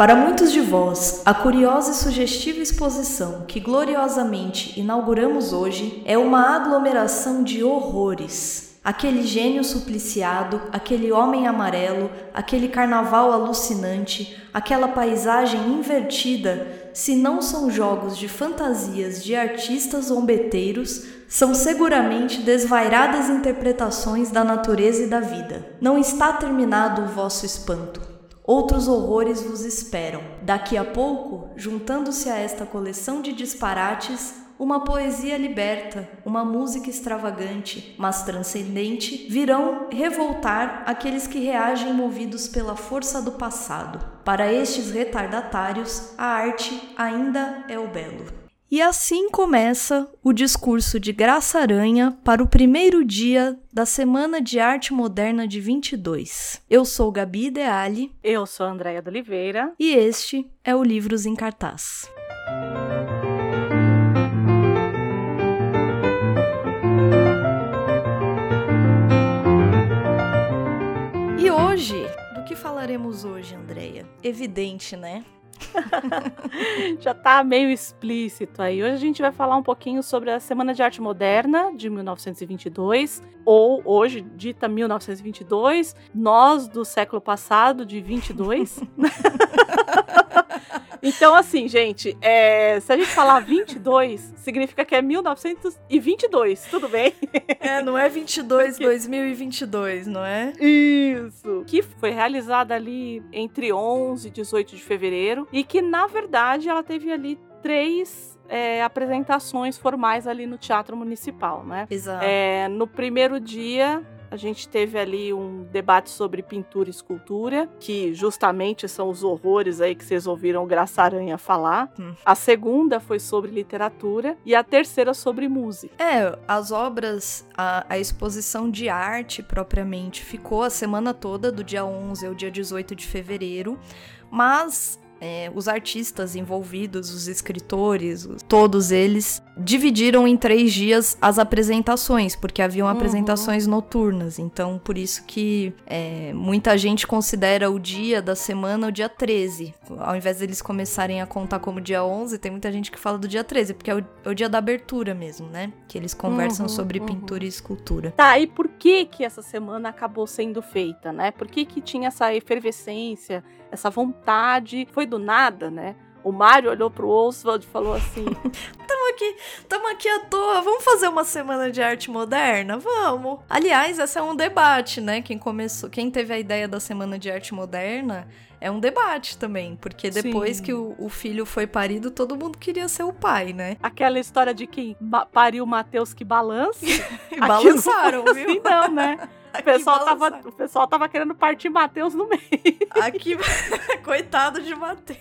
Para muitos de vós, a curiosa e sugestiva exposição que gloriosamente inauguramos hoje é uma aglomeração de horrores. Aquele gênio supliciado, aquele homem amarelo, aquele carnaval alucinante, aquela paisagem invertida, se não são jogos de fantasias de artistas zombeteiros, são seguramente desvairadas interpretações da natureza e da vida. Não está terminado o vosso espanto. Outros horrores vos esperam. Daqui a pouco, juntando-se a esta coleção de disparates, uma poesia liberta, uma música extravagante, mas transcendente, virão revoltar aqueles que reagem movidos pela força do passado. Para estes retardatários, a arte ainda é o belo. E assim começa o discurso de Graça Aranha para o primeiro dia da Semana de Arte Moderna de 22. Eu sou Gabi Ideali. Eu sou Andréia de Oliveira. E este é o Livros em Cartaz. E hoje, do que falaremos hoje, Andréia? Evidente, né? Já tá meio explícito aí. Hoje a gente vai falar um pouquinho sobre a Semana de Arte Moderna de 1922, ou hoje dita 1922, nós do século passado de 22. Então, assim, gente, é, se a gente falar 22, significa que é 1922, tudo bem? É, não é 22, Porque... 2022, não é? Isso. Que foi realizada ali entre 11 e 18 de fevereiro e que, na verdade, ela teve ali três é, apresentações formais ali no Teatro Municipal, né? Exato. É, no primeiro dia, a gente teve ali um debate sobre pintura e escultura, que justamente são os horrores aí que vocês ouviram Graça Aranha falar. Hum. A segunda foi sobre literatura e a terceira sobre música. É, as obras, a, a exposição de arte propriamente ficou a semana toda, do dia 11 ao dia 18 de fevereiro, mas é, os artistas envolvidos, os escritores, todos eles dividiram em três dias as apresentações, porque haviam uhum. apresentações noturnas. Então, por isso que é, muita gente considera o dia da semana o dia 13. Ao invés deles começarem a contar como dia 11, tem muita gente que fala do dia 13, porque é o, é o dia da abertura mesmo, né? Que eles conversam uhum, sobre uhum. pintura e escultura. Tá, e por que que essa semana acabou sendo feita, né? Por que que tinha essa efervescência, essa vontade? Foi do nada, né? O Mário olhou pro Oswald e falou assim: Tamo aqui, tamo aqui à toa, vamos fazer uma semana de arte moderna? Vamos. Aliás, esse é um debate, né? Quem começou, quem teve a ideia da semana de arte moderna é um debate também, porque depois Sim. que o, o, filho foi parido, todo mundo queria ser o pai, né? Aquela história de quem pariu Mateus que balança. Balançaram, viu? Assim, não, né? O pessoal, tava, o pessoal tava querendo partir Matheus no meio. Aqui, coitado de Matheus.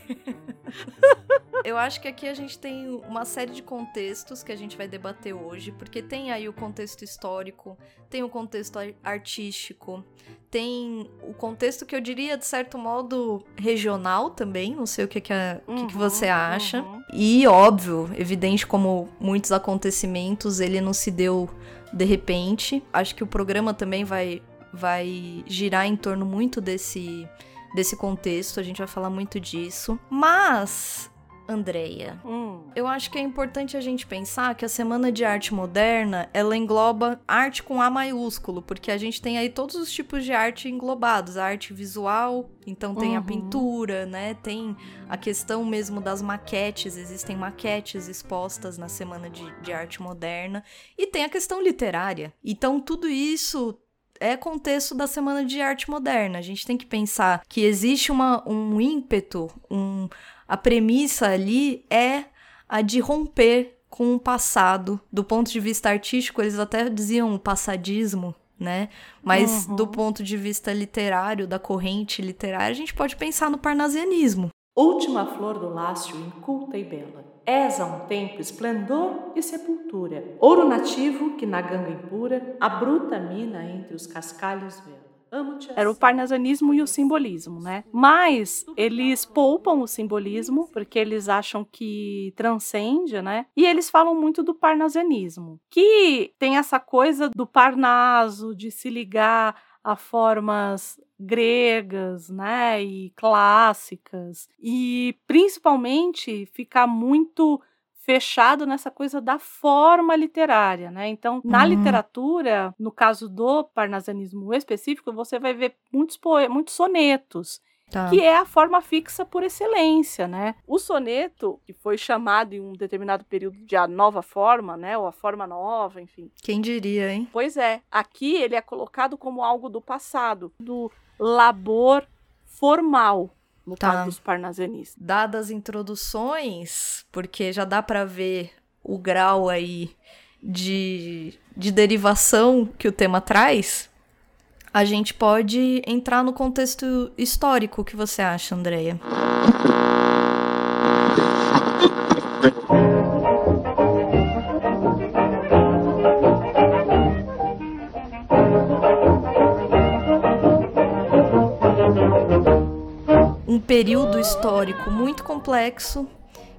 Eu acho que aqui a gente tem uma série de contextos que a gente vai debater hoje, porque tem aí o contexto histórico, tem o contexto artístico, tem o contexto que eu diria, de certo modo, regional também, não sei o que, que, a, uhum, que, que você acha. Uhum. E, óbvio, evidente como muitos acontecimentos, ele não se deu de repente. Acho que o programa também vai, vai girar em torno muito desse, desse contexto, a gente vai falar muito disso. Mas Andreia. Hum. Eu acho que é importante a gente pensar que a Semana de Arte Moderna, ela engloba arte com A maiúsculo, porque a gente tem aí todos os tipos de arte englobados, a arte visual, então tem uhum. a pintura, né? Tem a questão mesmo das maquetes, existem maquetes expostas na Semana de, de Arte Moderna, e tem a questão literária. Então tudo isso é contexto da Semana de Arte Moderna. A gente tem que pensar que existe uma, um ímpeto, um a premissa ali é a de romper com o passado. Do ponto de vista artístico, eles até diziam o passadismo, né? Mas uhum. do ponto de vista literário, da corrente literária, a gente pode pensar no parnasianismo. Última flor do lácio, inculta e bela. És a um tempo esplendor e sepultura. Ouro nativo que na ganga impura a bruta mina entre os cascalhos vela. Era o parnasianismo e o simbolismo, né? Mas eles poupam o simbolismo porque eles acham que transcende, né? E eles falam muito do parnasianismo, que tem essa coisa do parnaso, de se ligar a formas gregas, né, e clássicas, e principalmente ficar muito fechado nessa coisa da forma literária, né? Então, na uhum. literatura, no caso do parnasianismo específico, você vai ver muitos poemas, muitos sonetos. Tá. que é a forma fixa por excelência, né? O soneto, que foi chamado em um determinado período de a nova forma, né? Ou a forma nova, enfim. Quem diria, hein? Pois é. Aqui ele é colocado como algo do passado, do labor formal, no tá. caso dos parnasianistas. Dadas as introduções, porque já dá para ver o grau aí de, de derivação que o tema traz, a gente pode entrar no contexto histórico. O que você acha, Andreia? período histórico muito complexo,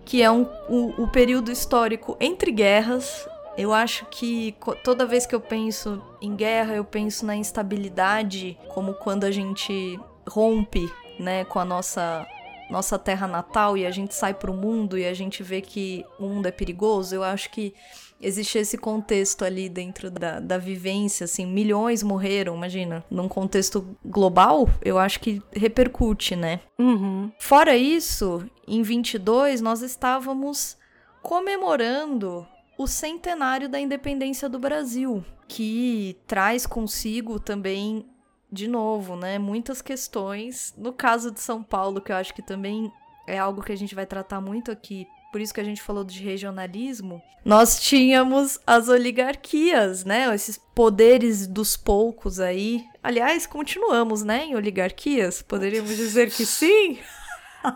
que é um, o, o período histórico entre guerras. Eu acho que toda vez que eu penso em guerra, eu penso na instabilidade, como quando a gente rompe né, com a nossa nossa terra natal e a gente sai para o mundo e a gente vê que o mundo é perigoso, eu acho que existe esse contexto ali dentro da, da vivência, assim, milhões morreram, imagina. Num contexto global, eu acho que repercute, né? Uhum. Fora isso, em 22 nós estávamos comemorando o centenário da independência do Brasil, que traz consigo também de novo, né, muitas questões. No caso de São Paulo, que eu acho que também é algo que a gente vai tratar muito aqui, por isso que a gente falou de regionalismo, nós tínhamos as oligarquias, né? Esses poderes dos poucos aí. Aliás, continuamos, né, em oligarquias? Poderíamos dizer que sim?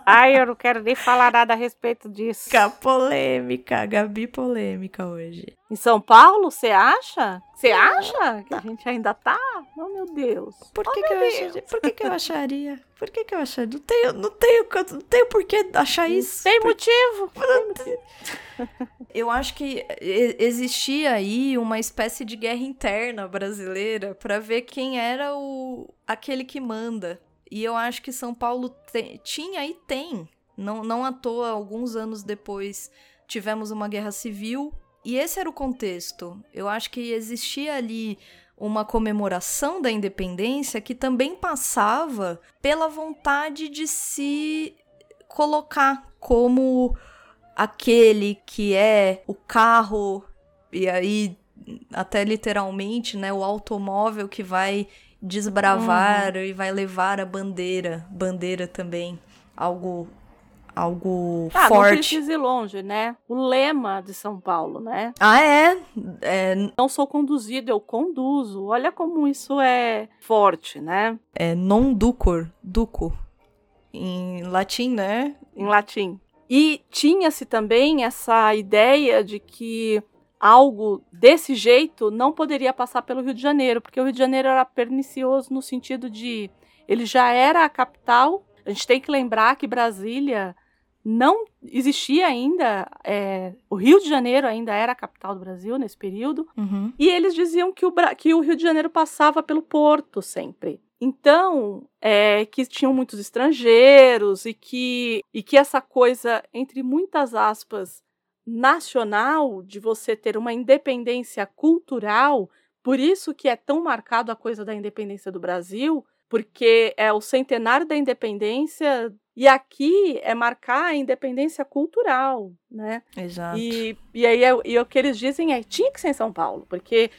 Ai, eu não quero nem falar nada a respeito disso. Fica polêmica, Gabi polêmica hoje. Em São Paulo, você acha? Você acha que a gente ainda tá? Oh, meu Deus. Por que, oh, que eu acharia? Por que, que eu acharia? Por que, que eu acharia? Não tenho, não tenho, não tenho por que achar isso. Tem motivo. Eu acho que existia aí uma espécie de guerra interna brasileira para ver quem era o aquele que manda. E eu acho que São Paulo te, tinha e tem. Não, não à toa, alguns anos depois, tivemos uma guerra civil. E esse era o contexto. Eu acho que existia ali uma comemoração da independência que também passava pela vontade de se colocar como aquele que é o carro e aí até literalmente, né, o automóvel que vai desbravar uhum. e vai levar a bandeira, bandeira também, algo algo ah, forte. Não precisa ir longe, né? O lema de São Paulo, né? Ah, é? é? Não sou conduzido, eu conduzo. Olha como isso é forte, né? É non ducor, duco. Em latim, né? Em latim. E tinha-se também essa ideia de que algo desse jeito não poderia passar pelo Rio de Janeiro, porque o Rio de Janeiro era pernicioso no sentido de ele já era a capital. A gente tem que lembrar que Brasília não existia ainda, é, o Rio de Janeiro ainda era a capital do Brasil nesse período, uhum. e eles diziam que o, que o Rio de Janeiro passava pelo porto sempre. Então, é, que tinham muitos estrangeiros e que, e que essa coisa, entre muitas aspas, nacional, de você ter uma independência cultural, por isso que é tão marcado a coisa da independência do Brasil, porque é o centenário da independência e aqui é marcar a independência cultural, né? Exato. E, e aí é, e o que eles dizem é tinha que ser em São Paulo, porque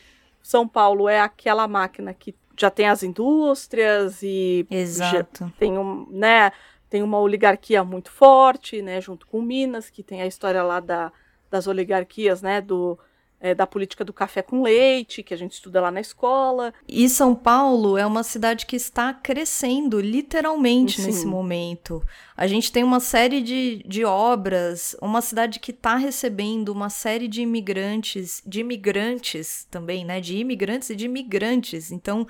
São Paulo é aquela máquina que já tem as indústrias e Exato. tem um, né? Tem uma oligarquia muito forte, né, junto com Minas, que tem a história lá da, das oligarquias, né, do, é, da política do café com leite, que a gente estuda lá na escola. E São Paulo é uma cidade que está crescendo, literalmente, Sim. nesse momento. A gente tem uma série de, de obras, uma cidade que está recebendo uma série de imigrantes, de imigrantes também, né? De imigrantes e de imigrantes. Então,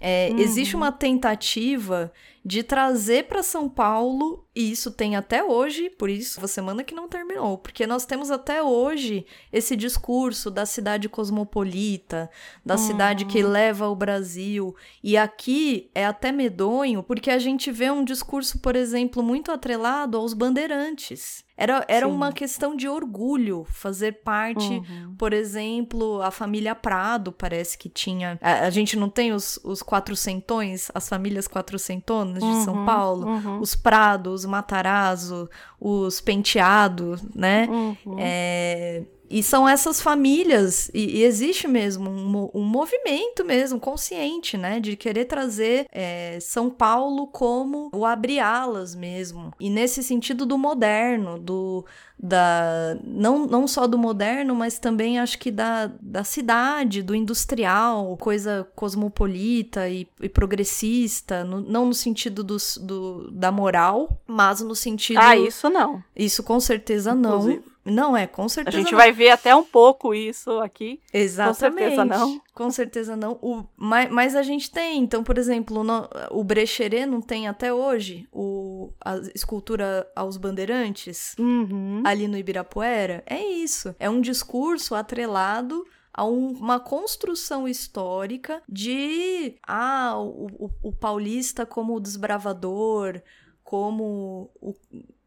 é, uhum. existe uma tentativa de trazer para São Paulo, e isso tem até hoje, por isso, a semana que não terminou, porque nós temos até hoje esse discurso da cidade cosmopolita, da uhum. cidade que leva o Brasil, e aqui é até medonho, porque a gente vê um discurso, por exemplo, muito atrelado aos bandeirantes. Era, era uma questão de orgulho fazer parte, uhum. por exemplo, a família Prado parece que tinha. A, a, gente não tem os, os quatrocentões, as famílias quatrocentonas de uhum, São Paulo, uhum. os Prado, os Matarazzo, os Penteado, né? Uhum. É, e são essas famílias, e, e existe mesmo um, um, movimento mesmo, consciente, né? De querer trazer é, São Paulo como o abre-alas mesmo. E nesse sentido do moderno, do, da não, não só do moderno, mas também acho que da, da cidade, do industrial, coisa cosmopolita e, e progressista, no, não no sentido dos, do, da moral, mas no sentido. Ah, isso não. Isso com certeza Inclusive. Não. É, com certeza. A gente não. vai ver até um pouco isso aqui. Exatamente. Com certeza não. Com certeza não. O, mas, mas a gente tem, então, por exemplo, no, o Brecheret não tem até hoje o, a escultura aos bandeirantes uhum. ali no Ibirapuera? É isso. É um discurso atrelado a um, uma construção histórica de ah, o, o, o paulista como o desbravador, como o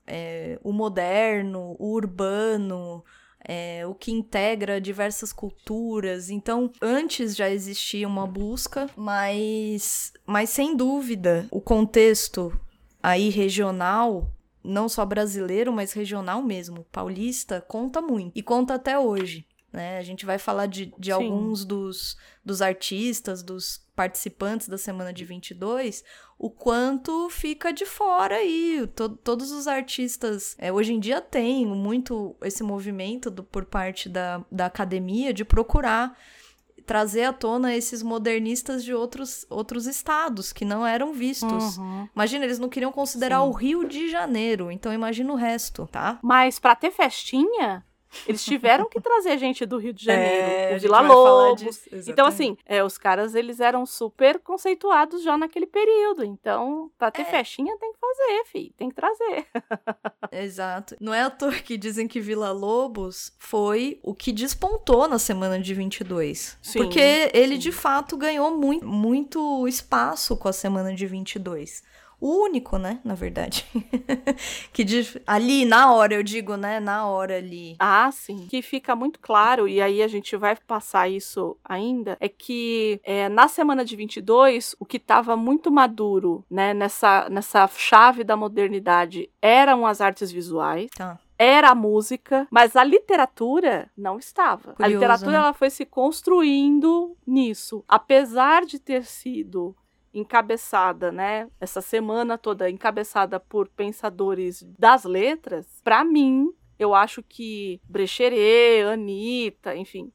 é, o moderno, o urbano, é, o que integra diversas culturas. Então, antes já existia uma busca, mas, mas sem dúvida, o contexto aí regional, não só brasileiro, mas regional mesmo, paulista, conta muito. E conta até hoje. Né? A gente vai falar de, de alguns dos, dos artistas, dos participantes da semana de 22, o quanto fica de fora aí. To, todos os artistas, é, hoje em dia tem muito esse movimento do, por parte da, da academia de procurar trazer à tona esses modernistas de outros, outros estados que não eram vistos. Uhum. Imagina, eles não queriam considerar Sim. o Rio de Janeiro, então imagina o resto, tá? Mas para ter festinha, eles tiveram que trazer gente do Rio de Janeiro, é, Vila Lobos. Então, assim, é, os caras, eles eram super conceituados já naquele período. Então, pra ter é. festinha, tem que fazer, fi. Tem que trazer. Exato. Não é à toa que dizem que Vila Lobos foi o que despontou na semana de 22. Sim, porque ele, sim. de fato, ganhou muito, muito espaço com a semana de 22 o único, né, na verdade. que de, ali, na hora, eu digo, né, na hora ali. Ah, sim. Que fica muito claro, e aí a gente vai passar isso ainda, é que é, na semana de 22, o que estava muito maduro, né, nessa, nessa chave da modernidade eram as artes visuais. Tá era a música, mas a literatura não estava. Curioso, a literatura né? ela foi se construindo nisso, apesar de ter sido encabeçada, né? Essa semana toda encabeçada por pensadores das letras, para mim, eu acho que Brecheret, Anitta, enfim,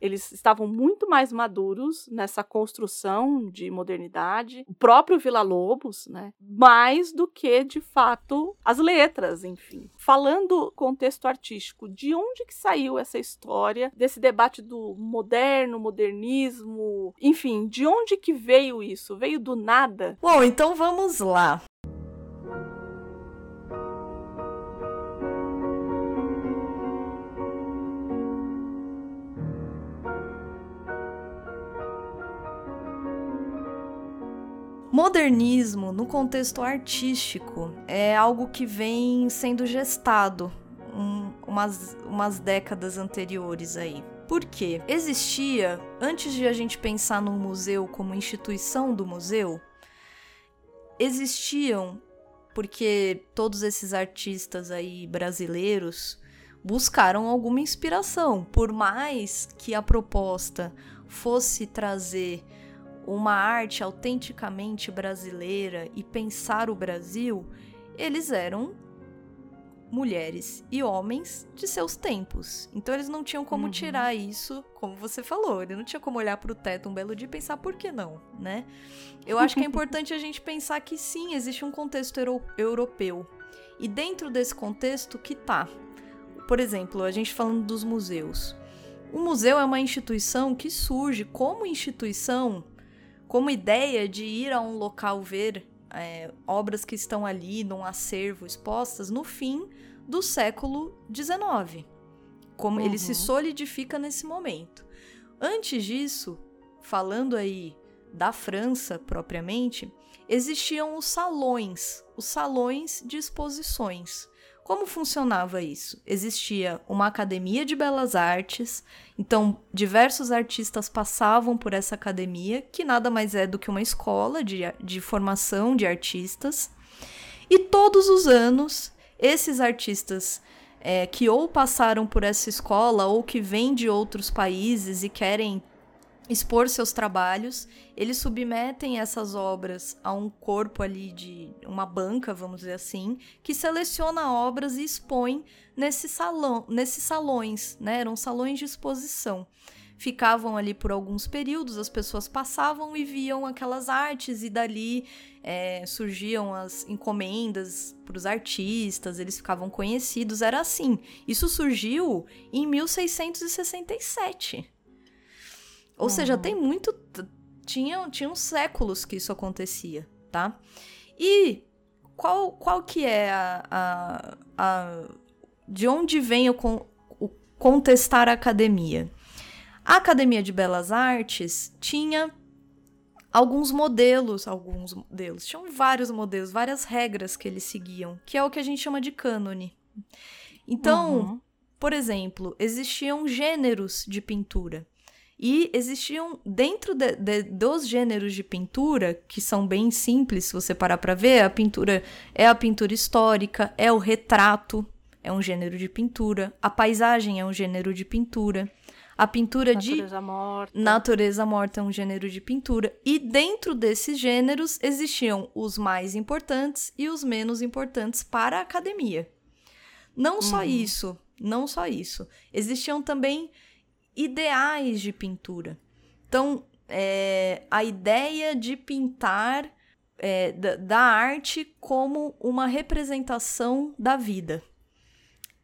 eles estavam muito mais maduros nessa construção de modernidade, o próprio Vila Lobos, né? Mais do que de fato as letras, enfim. Falando contexto artístico, de onde que saiu essa história desse debate do moderno, modernismo, enfim, de onde que veio isso? Veio do nada? Bom, então vamos lá. Modernismo, no contexto artístico, é algo que vem sendo gestado um, umas, umas décadas anteriores aí. Por quê? Existia, antes de a gente pensar no museu como instituição do museu, existiam, porque todos esses artistas aí brasileiros buscaram alguma inspiração, por mais que a proposta fosse trazer uma arte autenticamente brasileira e pensar o Brasil, eles eram mulheres e homens de seus tempos. Então eles não tinham como uhum. tirar isso, como você falou, ele não tinha como olhar para o teto um belo dia e pensar por que não, né? Eu acho que é importante a gente pensar que sim, existe um contexto euro europeu E dentro desse contexto que tá. Por exemplo, a gente falando dos museus. O museu é uma instituição que surge como instituição, como ideia de ir a um local ver é, obras que estão ali num acervo expostas no fim do século XIX. Como uhum. ele se uhum. solidifica nesse momento. Antes disso, falando aí da França propriamente, existiam os salões, os salões de exposições. Como funcionava isso? Existia uma academia de belas artes, então diversos artistas passavam por essa academia, que nada mais é do que uma escola de, de formação de artistas, e todos os anos esses artistas é, que ou passaram por essa escola ou que vêm de outros países e querem expor seus trabalhos, eles submetem essas obras a um corpo ali de uma banca, vamos dizer assim, que seleciona obras e expõe nesse salão, nesses salões, né? Eram salões de exposição. Ficavam ali por alguns períodos, as pessoas passavam e viam aquelas artes, e dali é, surgiam as encomendas para os artistas, eles ficavam conhecidos, era assim. Isso surgiu em 1667. Ou uhum. seja, tem muito. Tinham, tinham séculos que isso acontecia, tá? E qual, qual que é a, a, a de onde vem o, o contestar a academia? A Academia de Belas Artes tinha alguns modelos, alguns modelos, tinham vários modelos, várias regras que eles seguiam, que é o que a gente chama de cânone. Então, uhum. por exemplo, existiam gêneros de pintura. E existiam, dentro de, de, dos gêneros de pintura, que são bem simples, se você parar para ver, a pintura é a pintura histórica, é o retrato, é um gênero de pintura, a paisagem é um gênero de pintura, a pintura natureza de morta. natureza morta é um gênero de pintura, e dentro desses gêneros existiam os mais importantes e os menos importantes para a academia. Não só uhum. isso, não só isso. Existiam também ideais de pintura. Então, é, a ideia de pintar é, da, da, arte como uma representação da vida.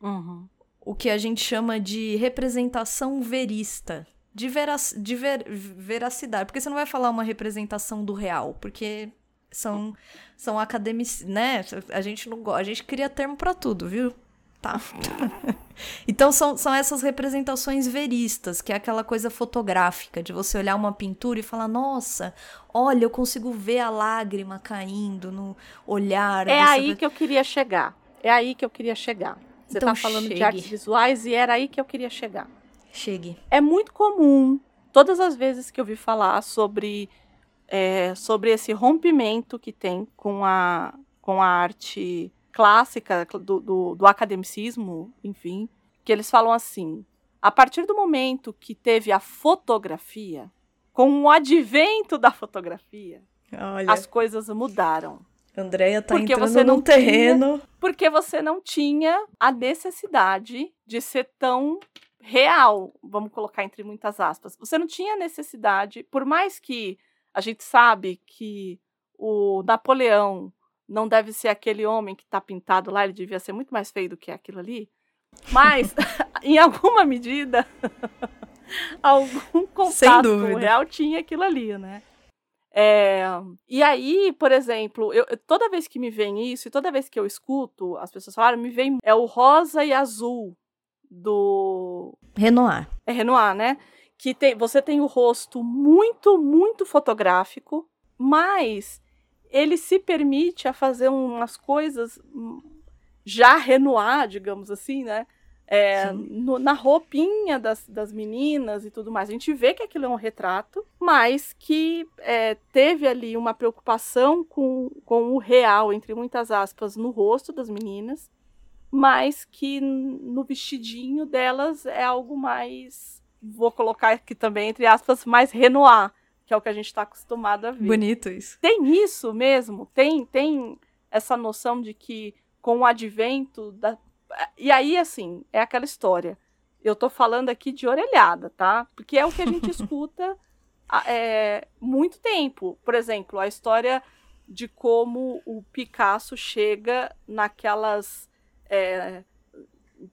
Uhum. O que a gente chama de representação verista. De, verac, de ver, veracidade. Porque você não vai falar uma representação do real, porque são, são academics, né? A gente não a gente cria termo para tudo, viu? Tá. então são, são essas representações veristas, que é aquela coisa fotográfica, de você olhar uma pintura e falar, nossa, olha, eu consigo ver a lágrima caindo no olhar. É aí que eu queria chegar. É aí que eu queria chegar. Você então, tá falando chegue. de artes visuais e era aí que eu queria chegar. Chegue. É muito comum, todas as vezes que eu vi falar sobre, é, sobre esse rompimento que tem com a, com a arte clássica do, do, do academicismo, enfim, que eles falam assim: a partir do momento que teve a fotografia, com o advento da fotografia, Olha. as coisas mudaram. Andréia tá porque entrando você não num terreno. Tinha, porque você não tinha a necessidade de ser tão real, vamos colocar entre muitas aspas. Você não tinha necessidade, por mais que a gente sabe que o Napoleão não deve ser aquele homem que está pintado lá, ele devia ser muito mais feio do que aquilo ali. Mas, em alguma medida, algum contato com o real tinha aquilo ali, né? É, e aí, por exemplo, eu, toda vez que me vem isso, e toda vez que eu escuto as pessoas falarem, me vem é o rosa e azul do Renoir. É Renoir, né? Que tem, você tem o rosto muito, muito fotográfico, mas ele se permite a fazer umas coisas já Renoir, digamos assim, né? É, no, na roupinha das, das meninas e tudo mais. A gente vê que aquilo é um retrato, mas que é, teve ali uma preocupação com, com o real, entre muitas aspas, no rosto das meninas, mas que no vestidinho delas é algo mais. Vou colocar aqui também, entre aspas, mais Renoir que é o que a gente está acostumado a ver. Bonito isso. Tem isso mesmo, tem, tem essa noção de que com o advento da. E aí, assim, é aquela história. Eu tô falando aqui de orelhada, tá? Porque é o que a gente escuta há é, muito tempo. Por exemplo, a história de como o Picasso chega naquelas. É,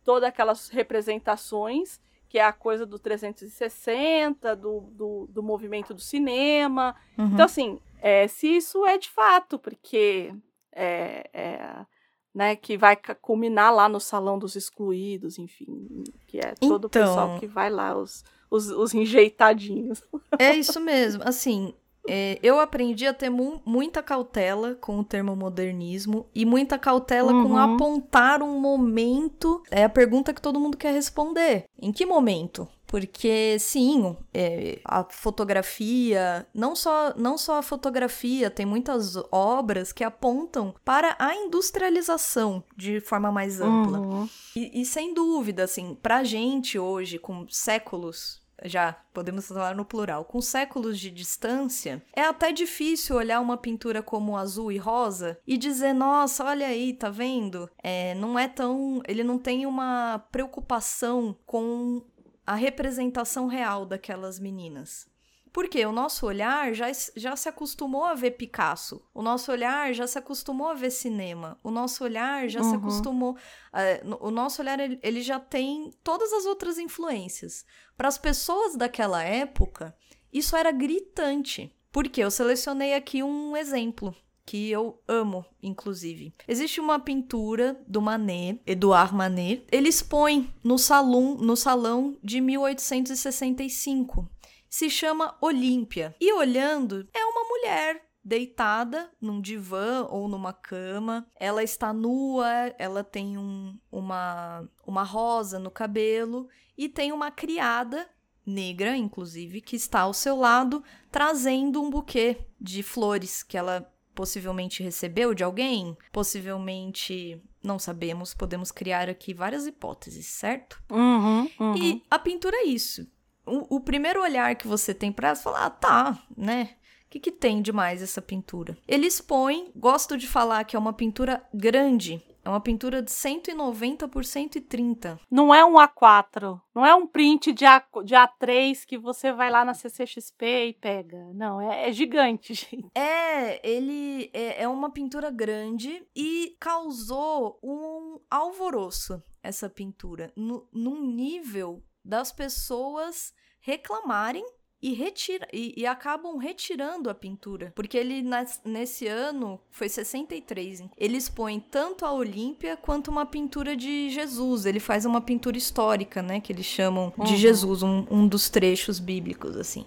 todas aquelas representações, que é a coisa do 360, do, do, do movimento do cinema. Uhum. Então, assim, é, se isso é de fato, porque é, é, né, que vai culminar lá no Salão dos Excluídos, enfim, que é todo então, o pessoal então que vai lá, os, os, os enjeitadinhos. É isso mesmo, assim, é, eu aprendi a ter mu muita cautela com o termo modernismo e muita cautela uhum. com apontar um momento. É a pergunta que todo mundo quer responder. Em que momento? Porque, sim, é, a fotografia, não só, não só a fotografia, tem muitas obras que apontam para a industrialização de forma mais ampla. Uhum. E, e, sem dúvida, assim, pra gente hoje, com séculos já podemos falar no plural, com séculos de distância, é até difícil olhar uma pintura como azul e rosa e dizer, nossa, olha aí, tá vendo? É, não é tão. Ele não tem uma preocupação com a representação real daquelas meninas. Porque o nosso olhar já, já se acostumou a ver Picasso, o nosso olhar já se acostumou a ver cinema, o nosso olhar já uhum. se acostumou. Uh, o nosso olhar ele, ele já tem todas as outras influências. Para as pessoas daquela época, isso era gritante. Porque eu selecionei aqui um exemplo que eu amo, inclusive. Existe uma pintura do Manet, Edouard Manet. Ele expõe no salão, no salão de 1865 se chama Olímpia. E olhando, é uma mulher deitada num divã ou numa cama. Ela está nua, ela tem um, uma, uma rosa no cabelo e tem uma criada negra, inclusive, que está ao seu lado trazendo um buquê de flores que ela possivelmente recebeu de alguém, possivelmente não sabemos, podemos criar aqui várias hipóteses, certo? Uhum, uhum. E a pintura é isso o, o primeiro olhar que você tem para ela, você fala, ah, tá, né? O que, que tem demais essa pintura? Ele expõe, gosto de falar que é uma pintura grande, é uma pintura de 190 por 130. Não é um A4. Não é um print de, A, de A3 que você vai lá na CCXP e pega. Não, é, é gigante, gente. É, ele é, é, uma pintura grande e causou um alvoroço, essa pintura. No, num nível das pessoas reclamarem e, retira, e, e, acabam retirando a pintura. Porque ele, nas, nesse ano, foi 63. Ele expõe tanto a Olímpia quanto uma pintura de Jesus. Ele faz uma pintura histórica, né? Que eles chamam uhum. de Jesus, um, um dos trechos bíblicos, assim.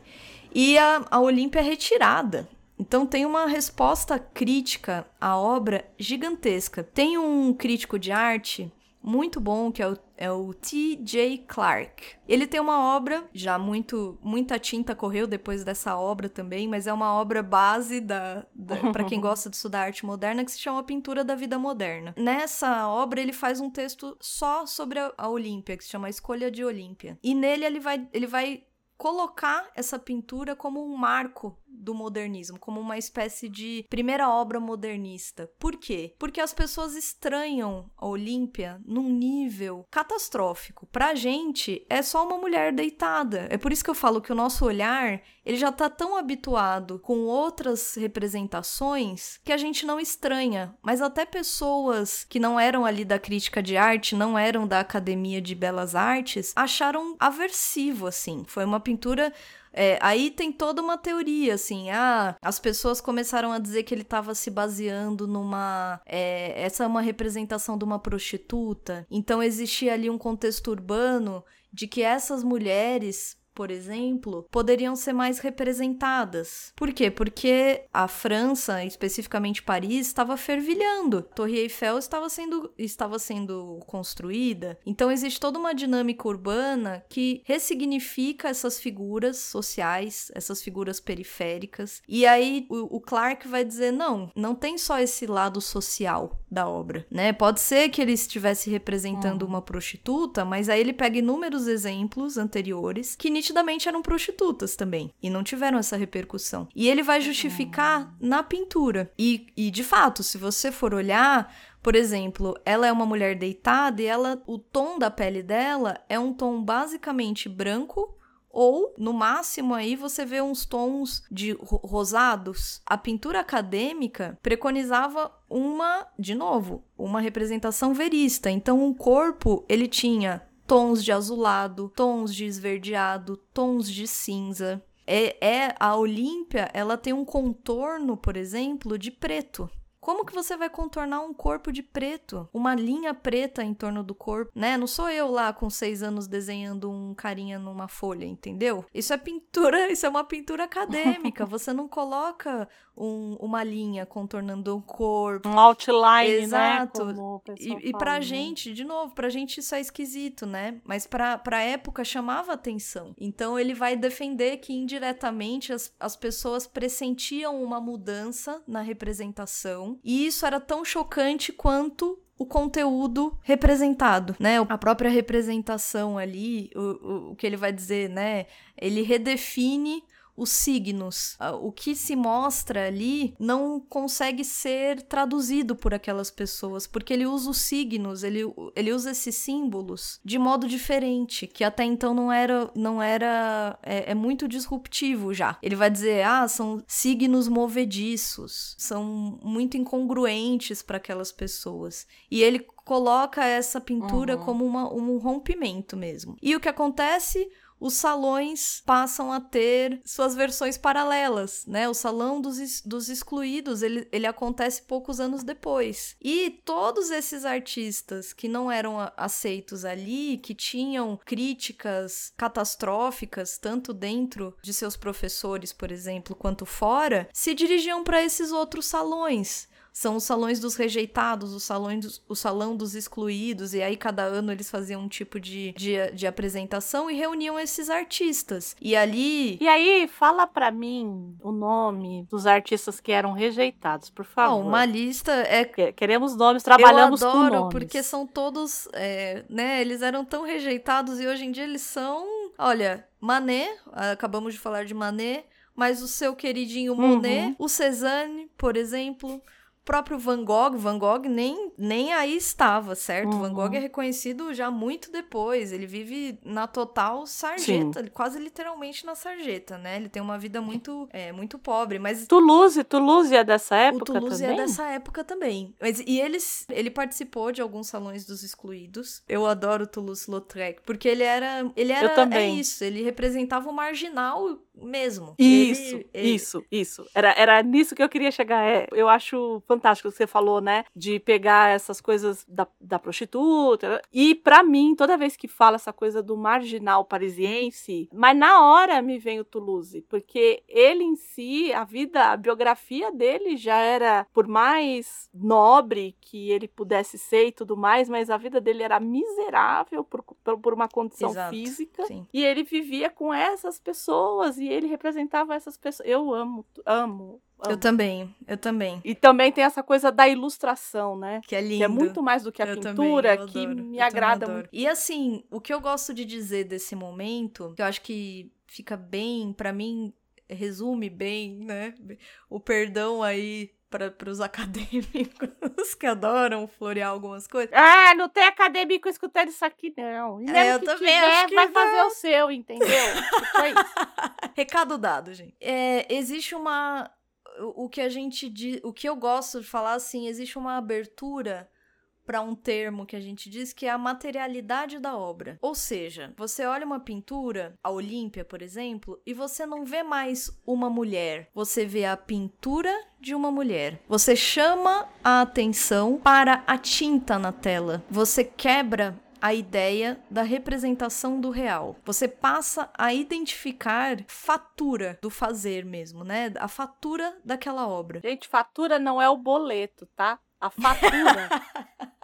E a, a Olímpia é retirada. Então tem uma resposta crítica à obra gigantesca. Tem um crítico de arte muito bom, que é o, é o T.J. Clark. Ele tem uma obra, já muito muita tinta correu depois dessa obra também, mas é uma obra base da, da para quem gosta de estudar arte moderna que se chama Pintura da Vida Moderna. Nessa obra ele faz um texto só sobre a, a Olímpia, que se chama Escolha de Olímpia. E nele ele vai ele vai colocar essa pintura como um marco do modernismo, como uma espécie de primeira obra modernista. Por quê? Porque as pessoas estranham a Olímpia num nível catastrófico. Pra gente, é só uma mulher deitada. É por isso que eu falo que o nosso olhar, ele já tá tão habituado com outras representações que a gente não estranha. Mas até pessoas que não eram ali da crítica de arte, não eram da academia de belas artes, acharam aversivo, assim. Foi uma pintura é, aí tem toda uma teoria, assim, ah, as pessoas começaram a dizer que ele estava se baseando numa. É, essa é uma representação de uma prostituta. Então existia ali um contexto urbano de que essas mulheres por exemplo, poderiam ser mais representadas. Por quê? Porque a França, especificamente Paris, estava fervilhando. A Torre Eiffel estava sendo, estava sendo construída. Então existe toda uma dinâmica urbana que ressignifica essas figuras sociais, essas figuras periféricas. E aí o, o Clark vai dizer: não, não tem só esse lado social da obra, né? Pode ser que ele estivesse representando hum. uma prostituta, mas aí ele pega inúmeros exemplos anteriores que nitidamente eram prostitutas também e não tiveram essa repercussão. E ele vai justificar hum. na pintura. E, e de fato, se você for olhar, por exemplo, ela é uma mulher deitada e ela, o tom da pele dela é um tom basicamente branco ou no máximo aí você vê uns tons de rosados. A pintura acadêmica preconizava uma, de novo, uma representação verista. Então o corpo, ele tinha tons de azulado, tons de esverdeado, tons de cinza. É, é a Olímpia, ela tem um contorno, por exemplo, de preto. Como que você vai contornar um corpo de preto? Uma linha preta em torno do corpo, né? Não sou eu lá com seis anos desenhando um carinha numa folha, entendeu? Isso é pintura, isso é uma pintura acadêmica. Você não coloca um, uma linha contornando o corpo. Um outline, né, Exato. né? e, e pra fala, né? gente, de novo, pra gente isso é esquisito, né? Mas pra, pra época chamava atenção. Então ele vai defender que indiretamente as, as pessoas pressentiam uma mudança na representação. E isso era tão chocante quanto o conteúdo representado, né? A própria representação ali, o, o, o que ele vai dizer, né? Ele redefine os signos. Ah, o que se mostra ali não consegue ser traduzido por aquelas pessoas, porque ele usa os signos, ele, ele usa esses símbolos de modo diferente, que até então não era. não era é, é muito disruptivo já. Ele vai dizer, ah, são signos movediços, são muito incongruentes para aquelas pessoas. E ele coloca essa pintura uhum. como uma, um rompimento mesmo. E o que acontece? Os salões passam a ter suas versões paralelas, né? O salão dos, dos excluídos, ele, ele acontece poucos anos depois. E todos esses artistas que não eram aceitos ali, que tinham críticas catastróficas, tanto dentro de seus professores, por exemplo, quanto fora, se dirigiam para esses outros salões são os salões dos rejeitados, os salões dos, o salão dos excluídos, e aí cada ano eles faziam um tipo de, de, de apresentação e reuniam esses artistas. E ali. E aí, fala para mim o nome dos artistas que eram rejeitados, por favor. Bom, uma lista é. Queremos nomes, trabalhamos Eu adoro, com nomes. porque são todos. É, né, eles eram tão rejeitados e hoje em dia eles são. Olha, Manet, acabamos de falar de Manet, mas o seu queridinho Monet, uhum. o Cezanne, por exemplo próprio Van Gogh, Van Gogh nem, nem aí estava, certo? Uhum. Van Gogh é reconhecido já muito depois. Ele vive na total sarjeta, Sim. quase literalmente na sarjeta, né? Ele tem uma vida muito, é, muito pobre, mas... Toulouse, Toulouse é dessa época o Toulouse é também? é dessa época também. Mas, e eles, ele participou de alguns salões dos excluídos. Eu adoro Toulouse-Lautrec, porque ele era... Ele era, também. É isso, ele representava o marginal mesmo. Isso, ele, ele... isso, isso. Era, era nisso que eu queria chegar. É, eu acho fantástico o que você falou, né? De pegar essas coisas da, da prostituta. E para mim, toda vez que fala essa coisa do marginal parisiense, mas na hora me vem o Toulouse, porque ele em si, a vida, a biografia dele já era, por mais nobre que ele pudesse ser e tudo mais, mas a vida dele era miserável por, por, por uma condição Exato, física. Sim. E ele vivia com essas pessoas e ele representava essas pessoas. Eu amo, amo, Amo. Eu também, eu também. E também tem essa coisa da ilustração, né? Que é lindo. Que é muito mais do que a eu pintura, também, que adoro, me agrada muito. E assim, o que eu gosto de dizer desse momento, que eu acho que fica bem, para mim, resume bem, né? O perdão aí para os acadêmicos que adoram florear algumas coisas. Ah, não tem acadêmico escutando isso aqui, não. É, eu também tiver, acho que vai fazer o seu, entendeu? Foi isso. Recado dado, gente. É, existe uma. O que a gente. O que eu gosto de falar assim, existe uma abertura para um termo que a gente diz que é a materialidade da obra. Ou seja, você olha uma pintura, a Olímpia, por exemplo, e você não vê mais uma mulher, você vê a pintura de uma mulher. Você chama a atenção para a tinta na tela. Você quebra a ideia da representação do real. Você passa a identificar fatura do fazer mesmo, né? A fatura daquela obra. Gente, fatura não é o boleto, tá? A fatura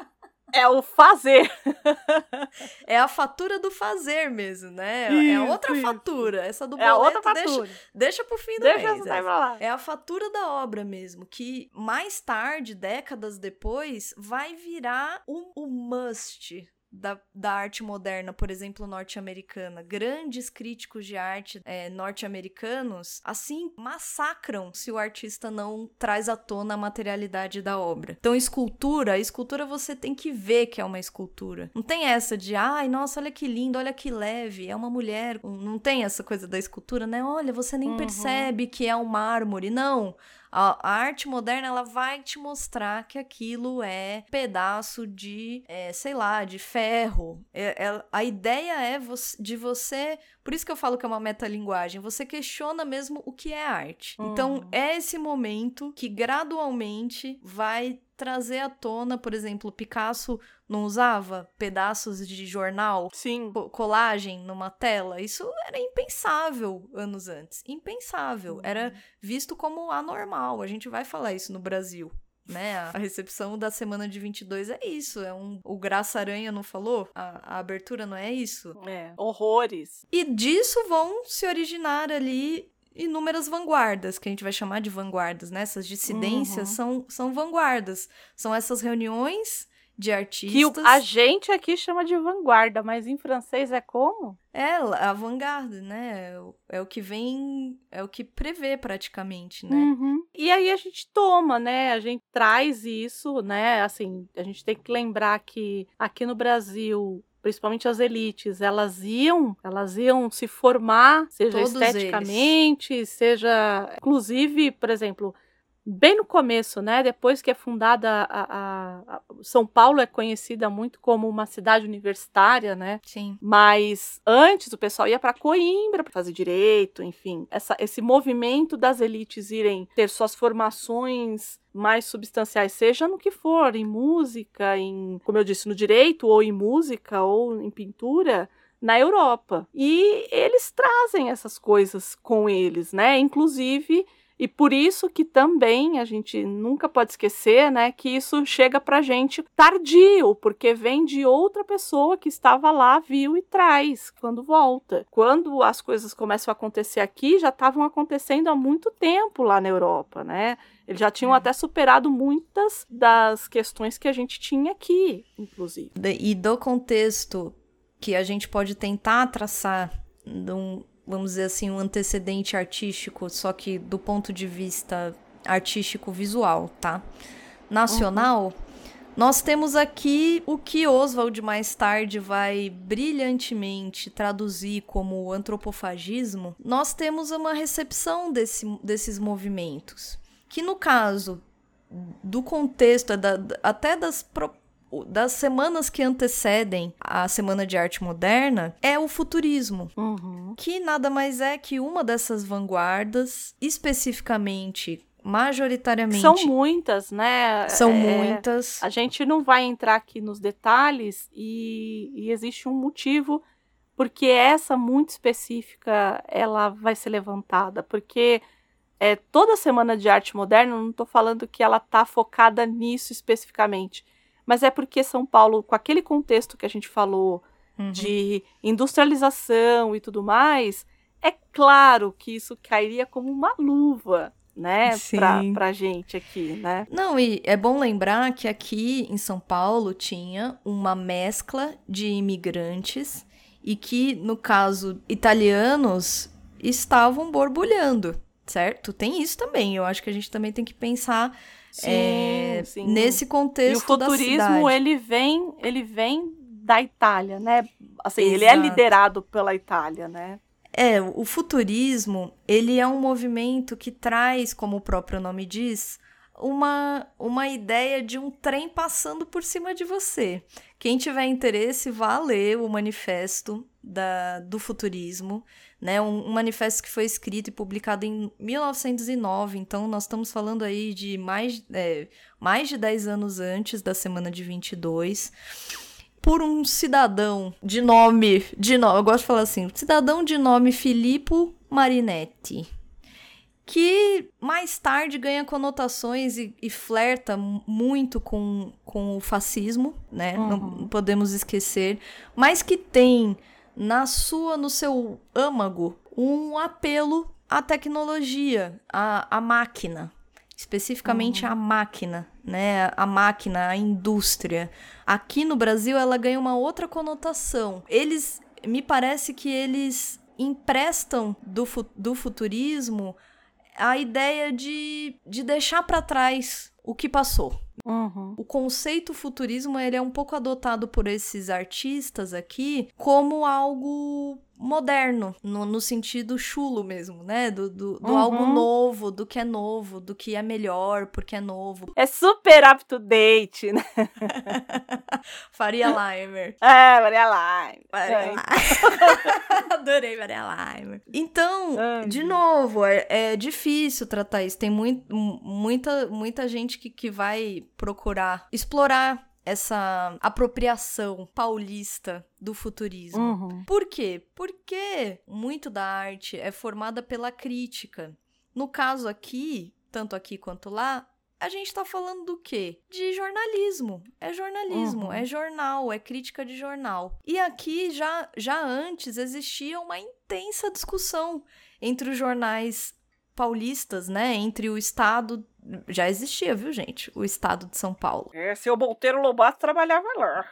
é o fazer. é a fatura do fazer mesmo, né? Isso, é outra isso. fatura. Essa do É boleto outra deixa, fatura. deixa pro fim do Deixa mês. lá. É a fatura da obra mesmo, que mais tarde, décadas depois, vai virar o, o must da, da arte moderna, por exemplo, norte-americana, grandes críticos de arte é, norte-americanos, assim, massacram se o artista não traz à tona a materialidade da obra. Então, escultura, escultura você tem que ver que é uma escultura. Não tem essa de, ai, nossa, olha que lindo, olha que leve, é uma mulher. Não tem essa coisa da escultura, né? Olha, você nem uhum. percebe que é um mármore. Não. A, a, arte moderna ela vai te mostrar que aquilo é pedaço de, é, sei lá, de ferro. É, é, a ideia é de você. Por isso que eu falo que é uma metalinguagem. Você questiona mesmo o que é arte. Então, uhum. Então, é esse momento que gradualmente vai trazer à tona, por exemplo, Picasso não usava pedaços de jornal, sim, colagem numa tela. Isso era impensável anos antes, impensável. Uhum. Era visto como anormal. A gente vai falar isso no Brasil. Né? A recepção da semana de 22 é isso. É um. O Graça Aranha não falou? A, a abertura não é isso? É. Horrores. E disso vão se originar ali inúmeras vanguardas, que a gente vai chamar de vanguardas, né? Essas dissidências uhum. são, são vanguardas. São essas reuniões de artistas. Que a gente aqui chama de vanguarda, mas em francês é como? É, a vanguarda, né? É o que vem, é o que prevê praticamente, né? Uhum. E aí a gente toma, né? A gente traz isso, né? Assim, a gente tem que lembrar que aqui no Brasil principalmente as elites, elas iam, elas iam se formar, seja Todos esteticamente, eles. seja, inclusive, por exemplo, bem no começo, né? Depois que é fundada a, a, a, São Paulo é conhecida muito como uma cidade universitária, né? Sim. Mas antes o pessoal ia para Coimbra para fazer direito, enfim, essa, esse movimento das elites irem ter suas formações mais substanciais, seja no que for, em música, em, como eu disse, no direito ou em música ou em pintura, na Europa. E eles trazem essas coisas com eles, né? Inclusive e por isso que também a gente nunca pode esquecer, né, que isso chega pra gente tardio, porque vem de outra pessoa que estava lá, viu e traz quando volta. Quando as coisas começam a acontecer aqui, já estavam acontecendo há muito tempo lá na Europa, né? Eles já tinham é. até superado muitas das questões que a gente tinha aqui, inclusive. E do contexto que a gente pode tentar traçar de um, vamos dizer assim, um antecedente artístico, só que do ponto de vista artístico visual, tá? Nacional, uhum. nós temos aqui o que Oswald mais tarde vai brilhantemente traduzir como antropofagismo. Nós temos uma recepção desse, desses movimentos, que no caso do contexto, da, até das, das semanas que antecedem a Semana de Arte Moderna é o futurismo, uhum. que nada mais é que uma dessas vanguardas, especificamente majoritariamente. São muitas, né? São é, muitas. A gente não vai entrar aqui nos detalhes e, e, existe um motivo porque essa muito específica ela vai ser levantada, porque é toda semana de arte moderna, não estou falando que ela está focada nisso especificamente, mas é porque São Paulo, com aquele contexto que a gente falou uhum. de industrialização e tudo mais, é claro que isso cairia como uma luva né, pra, pra gente aqui, né? Não, e é bom lembrar que aqui em São Paulo tinha uma mescla de imigrantes e que, no caso, italianos estavam borbulhando, certo? Tem isso também. Eu acho que a gente também tem que pensar Sim, é, sim. Nesse contexto e o futurismo ele vem, ele vem da Itália, né? Assim, Exato. ele é liderado pela Itália, né? É, o futurismo, ele é um movimento que traz, como o próprio nome diz, uma, uma ideia de um trem passando por cima de você. Quem tiver interesse, vá ler o manifesto da, do futurismo, né? Um, um, manifesto que foi escrito e publicado em 1909, então nós estamos falando aí de mais, é, mais de 10 anos antes da semana de 22 por um cidadão de nome, de nome, eu gosto de falar assim, cidadão de nome Filippo Marinetti que mais tarde ganha conotações e, e flerta muito com, com o fascismo, né? Uhum. Não podemos esquecer, mas que tem na sua, no seu âmago, um apelo à tecnologia, à, à máquina. especificamente uhum. a máquina, né? A máquina, a indústria. Aqui no Brasil ela ganha uma outra conotação. Eles, me parece que eles emprestam do, do futurismo a ideia de, de deixar para trás o que passou. Uhum. O conceito futurismo ele é um pouco adotado por esses artistas aqui como algo moderno, no, no sentido chulo mesmo, né? Do, do, do uhum. algo novo, do que é novo, do que é melhor porque é novo. É super up to date, né? Faria Limer. É, Faria Limer. Faria é. Adorei Faria Limer. Então, Ai, de novo, é, é, difícil tratar isso. Tem muito, muita, muita gente que, que vai procurar explorar essa apropriação paulista do futurismo. Uhum. Por quê? Porque muito da arte é formada pela crítica. No caso aqui, tanto aqui quanto lá, a gente tá falando do quê? De jornalismo. É jornalismo, uhum. é jornal, é crítica de jornal. E aqui já, já antes existia uma intensa discussão entre os jornais paulistas, né? Entre o Estado já existia, viu, gente? O estado de São Paulo. É, seu Monteiro Lobato trabalhava lá.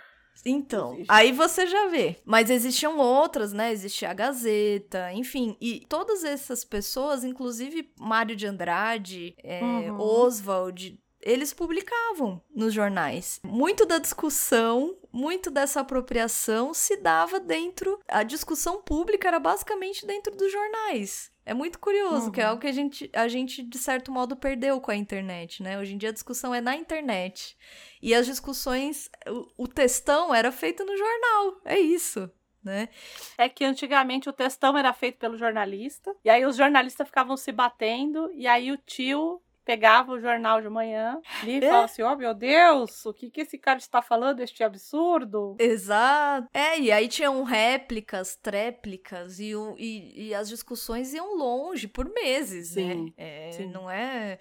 Então, Existe. aí você já vê. Mas existiam outras, né? Existia a Gazeta, enfim. E todas essas pessoas, inclusive Mário de Andrade, é, uhum. Oswald, eles publicavam nos jornais. Muito da discussão, muito dessa apropriação se dava dentro. A discussão pública era basicamente dentro dos jornais. É muito curioso, uhum. que é uhum. algo que a gente, a gente, de certo modo, perdeu com a internet, né? Hoje em dia a discussão é na internet. E as discussões, o, o textão era feito no jornal. É isso. Né? É que antigamente o textão era feito pelo jornalista, e aí os jornalistas ficavam se batendo, e aí o tio pegava o jornal de manhã e é. falava assim: Ó, oh, meu Deus, o que, que esse cara está falando, este absurdo? Exato. É, e aí tinham réplicas, tréplicas, e, e, e as discussões iam longe por meses, né? sim, né? É, sim. Não é.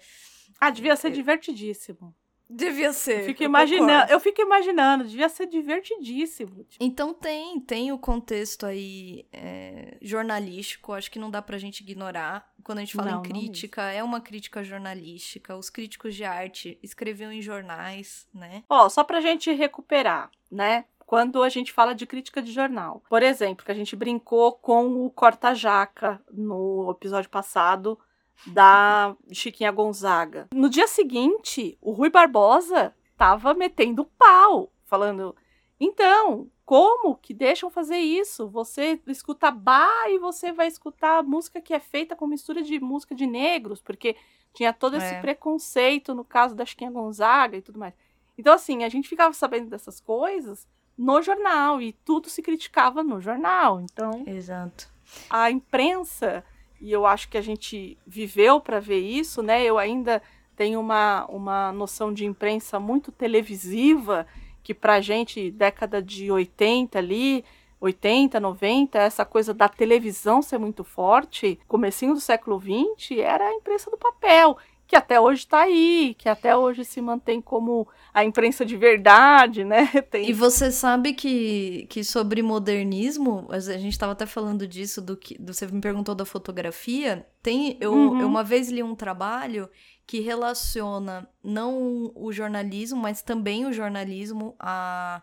Ah, devia ser é. divertidíssimo. Devia ser. Eu fico, eu imaginando, eu fico imaginando, devia ser divertidíssimo. Então tem, tem o contexto aí é, jornalístico, acho que não dá pra gente ignorar. Quando a gente fala não, em crítica, é uma crítica jornalística. Os críticos de arte escreviam em jornais, né? Ó, só pra gente recuperar, né? quando a gente fala de crítica de jornal. Por exemplo, que a gente brincou com o corta-jaca no episódio passado, da Chiquinha Gonzaga. No dia seguinte, o Rui Barbosa tava metendo pau, falando: então, como que deixam fazer isso? Você escuta bar e você vai escutar música que é feita com mistura de música de negros, porque tinha todo esse é. preconceito no caso da Chiquinha Gonzaga e tudo mais. Então, assim, a gente ficava sabendo dessas coisas no jornal e tudo se criticava no jornal. Então, Exato. a imprensa e eu acho que a gente viveu para ver isso, né? Eu ainda tenho uma, uma noção de imprensa muito televisiva, que para gente, década de 80 ali, 80, 90, essa coisa da televisão ser muito forte, comecinho do século 20, era a imprensa do papel que até hoje está aí, que até hoje se mantém como a imprensa de verdade, né? Tem... E você sabe que, que sobre modernismo, a gente estava até falando disso, do que você me perguntou da fotografia. Tem, eu, uhum. eu uma vez li um trabalho que relaciona não o jornalismo, mas também o jornalismo a,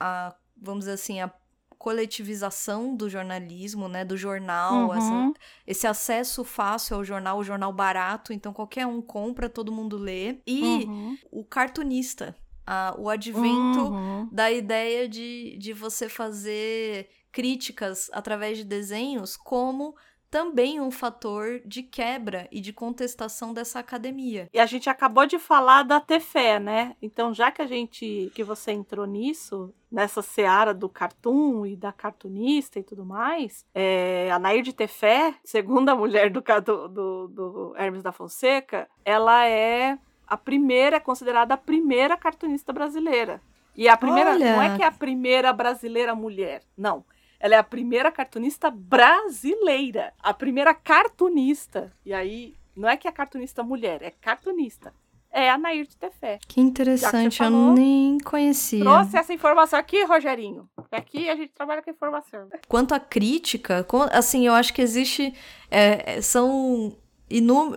a vamos dizer assim, a coletivização do jornalismo, né? Do jornal, uhum. essa, esse acesso fácil ao jornal, o jornal barato, então qualquer um compra, todo mundo lê. E uhum. o cartunista, a, o advento uhum. da ideia de, de você fazer críticas através de desenhos como também um fator de quebra e de contestação dessa academia. E a gente acabou de falar da Tefé, né? Então, já que a gente que você entrou nisso, nessa seara do cartoon e da cartunista e tudo mais, é, a Nair de Tefé, segunda mulher do, do, do Hermes da Fonseca, ela é a primeira, é considerada a primeira cartunista brasileira. E a primeira, Olha. não é que é a primeira brasileira mulher, não ela é a primeira cartunista brasileira. A primeira cartunista. E aí, não é que é cartunista mulher, é cartunista. É a Nair de Tefé. Que interessante, falou, eu nem conhecia. Trouxe essa informação aqui, Rogerinho. Aqui a gente trabalha com informação. Quanto à crítica, assim, eu acho que existe. É, são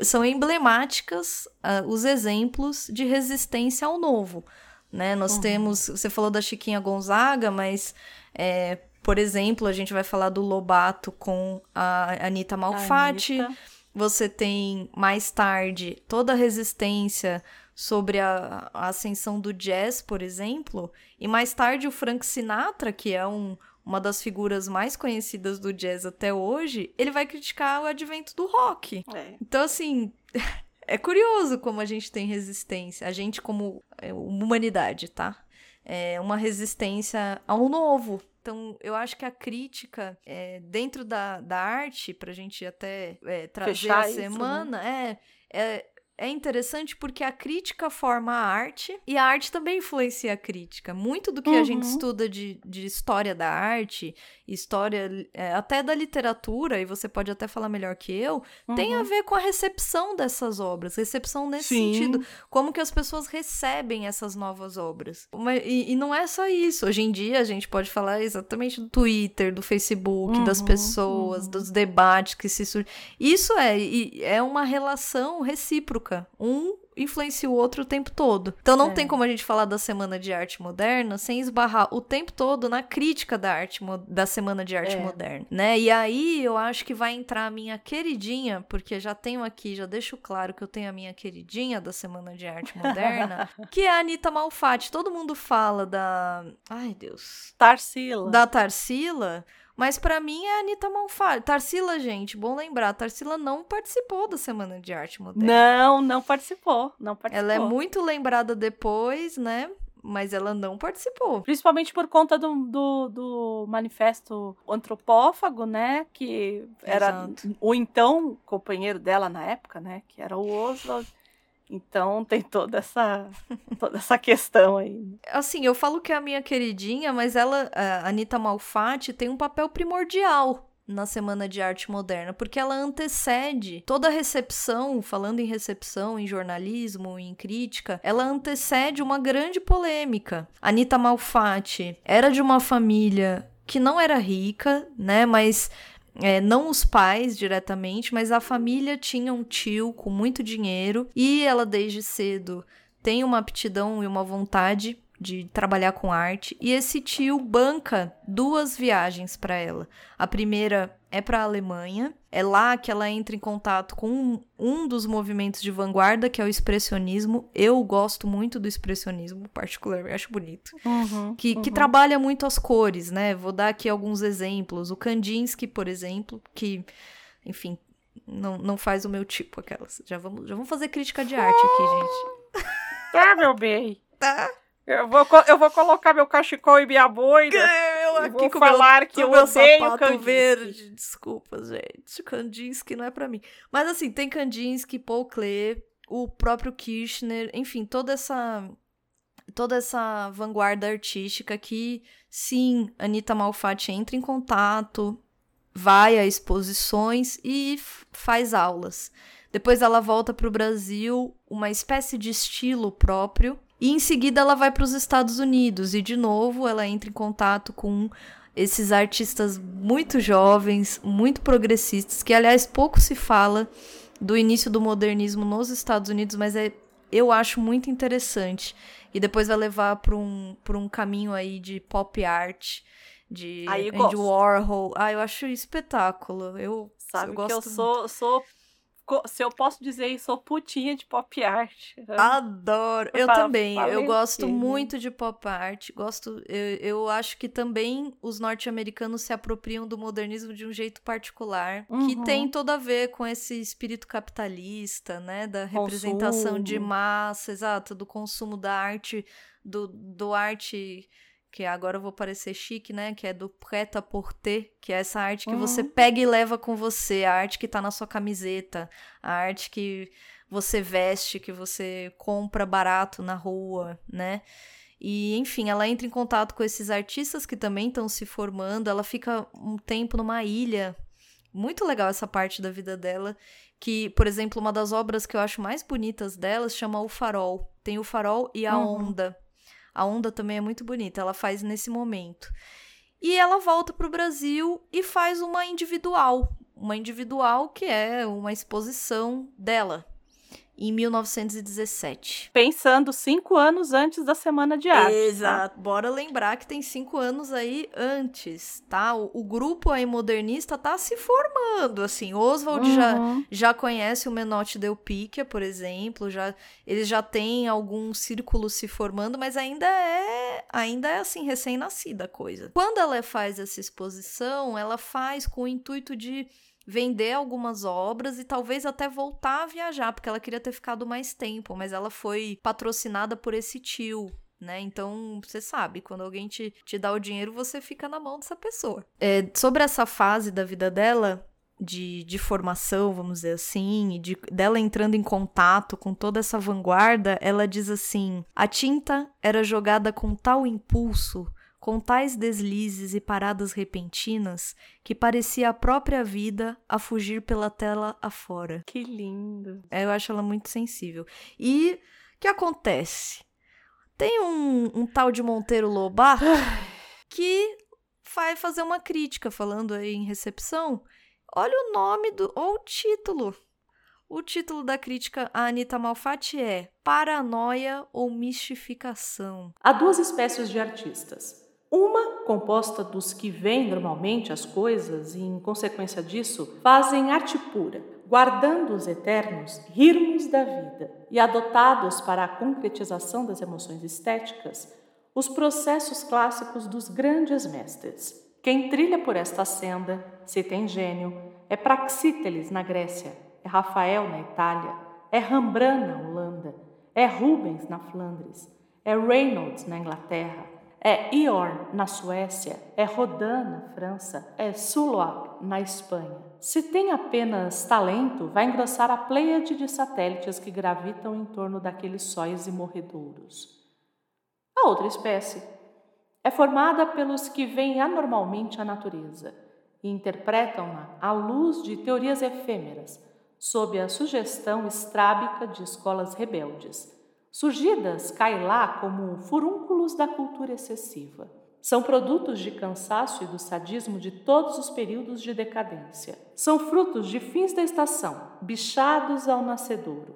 são emblemáticas uh, os exemplos de resistência ao novo. Né? Nós uhum. temos, você falou da Chiquinha Gonzaga, mas é, por exemplo, a gente vai falar do Lobato com a Anitta Malfatti. Anitta. Você tem mais tarde toda a resistência sobre a, a, ascensão do jazz, por exemplo, e mais tarde o Frank Sinatra, que é um, uma das figuras mais conhecidas do jazz até hoje, ele vai criticar o advento do rock. É. Então, assim, é curioso como a gente tem resistência, a gente como é, humanidade, tá? É uma resistência ao novo. Então, eu acho que a crítica é, dentro da, da arte, pra gente até é, trazer Fechar a semana, isso, né? é, é é interessante porque a crítica forma a arte e a arte também influencia a crítica. Muito do que uhum. a gente uhum. estuda de, de história da arte, história é, até da literatura, e você pode até falar melhor que eu, uhum. tem a uhum. ver com a recepção dessas obras. Recepção nesse Sim. sentido. Como que as pessoas recebem essas novas obras. E, e, não é só isso. Hoje em dia a gente pode falar exatamente do Twitter, do Facebook, uhum. das pessoas, uhum. dos debates que se surgem. Isso é, é uma relação recíproca um influencia o outro o tempo todo. Então não é. tem como a gente falar da Semana de Arte Moderna sem esbarrar o tempo todo na crítica da arte da Semana de Arte é. Moderna, né? E aí eu acho que vai entrar a minha queridinha, porque já tenho aqui, já deixo claro que eu tenho a minha queridinha da Semana de Arte Moderna, que é a Anitta Malfatti. Todo mundo fala da, ai Deus, Tarsila. Da Tarsila. Mas para mim é a Anitta Malfatti. Tarsila, gente, bom lembrar, Tarsila não participou da Semana de Arte Moderna. Não, não participou, não participou. Ela é muito lembrada depois, né? Mas ela não participou. Principalmente por conta do, do, do manifesto antropófago, né? Que era Exato. o então companheiro dela na época, né? Que era o Oswald. Então tem toda essa toda essa questão aí. Assim, eu falo que é a minha queridinha, mas ela, a Anitta Malfatti, tem um papel primordial na Semana de Arte Moderna, porque ela antecede toda a recepção, falando em recepção, em jornalismo, em crítica, ela antecede uma grande polêmica. Anitta Malfatti era de uma família que não era rica, né, mas é, não os pais diretamente, mas a família tinha um tio com muito dinheiro e ela desde cedo tem uma aptidão e uma vontade de trabalhar com arte e esse tio banca duas viagens para ela. A primeira é para a Alemanha. É lá que ela entra em contato com um, um, dos movimentos de vanguarda, que é o expressionismo. Eu gosto muito do expressionismo, particularmente, acho bonito. Uhum, que, uhum. que trabalha muito as cores, né? Vou dar aqui alguns exemplos. O Kandinsky, por exemplo, que, enfim, não, não faz o meu tipo, aquelas. Já vamos, já vamos fazer crítica de arte aqui, gente. Tá, meu bem. Tá. Eu vou, eu vou colocar meu cachecol e minha boina. Eu aqui vou falar meu, que eu meu odeio sapato verde. Desculpa, gente. Kandinsky não é para mim. Mas assim, tem Kandinsky, Paul Klee, o próprio Kirchner, enfim, toda essa toda essa vanguarda artística que sim, Anita Malfatti entra em contato, vai a exposições e faz aulas. Depois ela volta para o Brasil, uma espécie de estilo próprio e em seguida ela vai para os Estados Unidos e de novo ela entra em contato com esses artistas muito jovens, muito progressistas, que aliás pouco se fala do início do modernismo nos Estados Unidos, mas é eu acho muito interessante. E depois vai levar para um, um caminho aí de pop art, de Andy Warhol. Ah, eu acho espetáculo. Eu sabe eu que eu sou, sou se eu posso dizer, sou putinha de pop art. Adoro. Eu também. Eu gosto muito de pop art. Gosto. Eu, eu acho que também os norte-americanos se apropriam do modernismo de um jeito particular, uhum. que tem todo a ver com esse espírito capitalista, né? Da representação consumo. de massa, exato, do consumo da arte, do, do arte que agora eu vou parecer chique, né? Que é do prêt-à-porter, que é essa arte que uhum. você pega e leva com você, a arte que tá na sua camiseta, a arte que você veste, que você compra barato na rua, né? E, enfim, ela entra em contato com esses artistas que também estão se formando, ela fica um tempo numa ilha. Muito legal essa parte da vida dela, que, por exemplo, uma das obras que eu acho mais bonitas delas chama O Farol. Tem o farol e a uhum. onda. A onda também é muito bonita, ela faz nesse momento. E ela volta para o Brasil e faz uma individual, uma individual que é uma exposição dela, em 1917. Pensando cinco anos antes da Semana de Arte. Tá? Exato. Tá? Bora lembrar que tem cinco anos aí antes, tá? O, o grupo aí modernista tá se formando, assim. Oswald uhum. já, já conhece o Menotti Del Picchia, por exemplo, já eles já têm algum círculo se formando, mas ainda é ainda é assim recém-nascida a coisa. Quando ela faz essa exposição, ela faz com o intuito de vender algumas obras e talvez até voltar a viajar, porque ela queria ter ficado mais tempo, mas ela foi patrocinada por esse tio, né? Então, você sabe, quando alguém te, te dá o dinheiro, você fica na mão dessa pessoa. É, sobre essa fase da vida dela, de, de formação, vamos dizer assim, e de, dela entrando em contato com toda essa vanguarda, ela diz assim: a tinta era jogada com tal impulso com tais deslizes e paradas repentinas que parecia a própria vida a fugir pela tela afora. Que lindo. É, eu acho ela muito sensível. E o que acontece? Tem um, um tal de Monteiro Lobato que vai fazer uma crítica, falando aí em recepção. Olha o nome do. ou o título. O título da crítica a Anitta Malfatti é Paranoia ou Mistificação. Há duas espécies de artistas uma composta dos que veem normalmente as coisas e, em consequência disso, fazem arte pura, guardando os eternos ritmos da vida e adotados para a concretização das emoções estéticas os processos clássicos dos grandes mestres. Quem trilha por esta senda, se tem gênio, é Praxíteles na Grécia, é Rafael na Itália, é Rembrandt na Holanda, é Rubens na Flandres, é Reynolds na Inglaterra, é Iorn na Suécia, é Rodin na França, é Souloir na Espanha. Se tem apenas talento, vai engrossar a pleiade de satélites que gravitam em torno daqueles sóis e morredouros. A outra espécie é formada pelos que veem anormalmente a natureza e interpretam-na à luz de teorias efêmeras, sob a sugestão estrábica de escolas rebeldes surgidas cai lá como furúnculos da cultura excessiva. São produtos de cansaço e do sadismo de todos os períodos de decadência. São frutos de fins da estação, bichados ao nascedouro.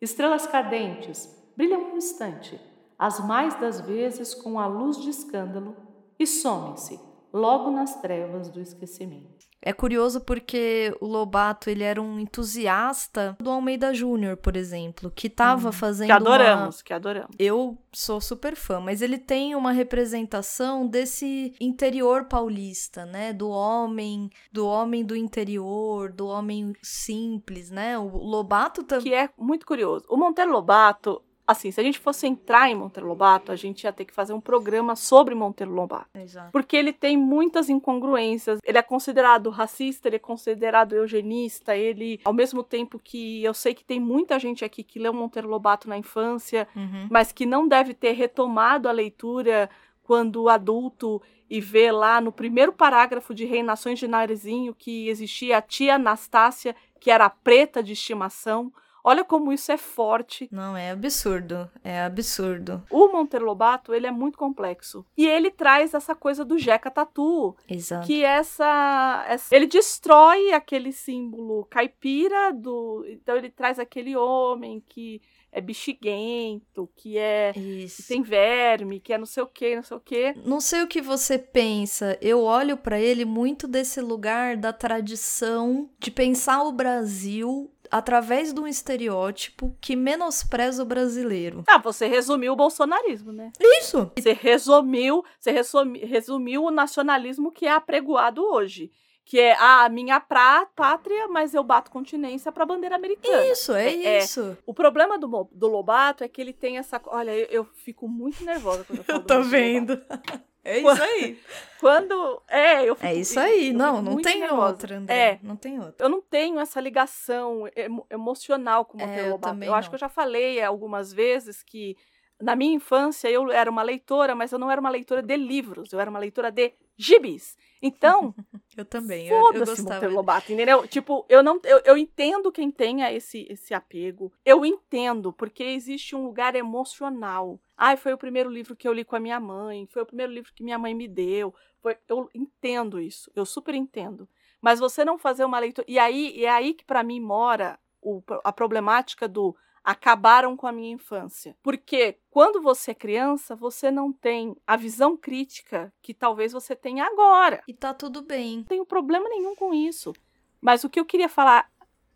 Estrelas cadentes brilham um instante, as mais das vezes com a luz de escândalo, e somem-se logo nas trevas do esquecimento. É curioso porque o Lobato, ele era um entusiasta do Almeida Júnior, por exemplo, que estava hum, fazendo Que adoramos, uma... que adoramos. Eu sou super fã, mas ele tem uma representação desse interior paulista, né? Do homem, do homem do interior, do homem simples, né? O Lobato também... Que é muito curioso. O Monteiro Lobato, Assim, se a gente fosse entrar em Monteiro Lobato, a gente ia ter que fazer um programa sobre Monteiro Lobato. Exato. Porque ele tem muitas incongruências. Ele é considerado racista, ele é considerado eugenista, ele, ao mesmo tempo que eu sei que tem muita gente aqui que leu Monteiro Lobato na infância, uhum. mas que não deve ter retomado a leitura quando adulto e vê lá no primeiro parágrafo de Reinações de Narizinho que existia a tia Anastácia, que era preta de estimação. Olha como isso é forte. Não, é absurdo. É absurdo. O Monteiro Lobato, ele é muito complexo. E ele traz essa coisa do Jeca Tatu. Exato. Que essa, essa... Ele destrói aquele símbolo caipira do... Então ele traz aquele homem que é bexiguento, que é Isso. que tem verme, que é não sei o que, não sei o que. Não sei o que você pensa. Eu olho para ele muito desse lugar da tradição de pensar o Brasil através de um estereótipo que menospreza o brasileiro. Ah, você resumiu o bolsonarismo, né? Isso! Você resumiu, você resumiu, resumiu o nacionalismo que é apregoado hoje. Que é a minha pra, pátria, mas eu bato continência pra bandeira americana. Isso, é, é isso. É. O problema do, do Lobato é que ele tem essa. Olha, eu, eu fico muito nervosa quando eu falo Eu tô vendo. É isso aí. Quando. É, eu fico, É isso aí. não, não tem nervosa. outra, André. É. Não tem outra. Eu não tenho essa ligação emo emocional com o Monteiro é, Lobato. Eu, eu acho que eu já falei algumas vezes que na minha infância eu era uma leitora, mas eu não era uma leitora de livros, eu era uma leitora de gibis. Então, eu também. Foda-se Monteiro Lobato, entendeu? Tipo, eu não eu, eu entendo quem tenha esse esse apego. Eu entendo porque existe um lugar emocional. Ai, foi o primeiro livro que eu li com a minha mãe, foi o primeiro livro que minha mãe me deu. Foi, eu entendo isso, eu super entendo. Mas você não fazer uma leitura. E aí é aí que para mim mora o, a problemática do acabaram com a minha infância. Porque quando você é criança, você não tem a visão crítica que talvez você tenha agora. E tá tudo bem. Não tenho problema nenhum com isso. Mas o que eu queria falar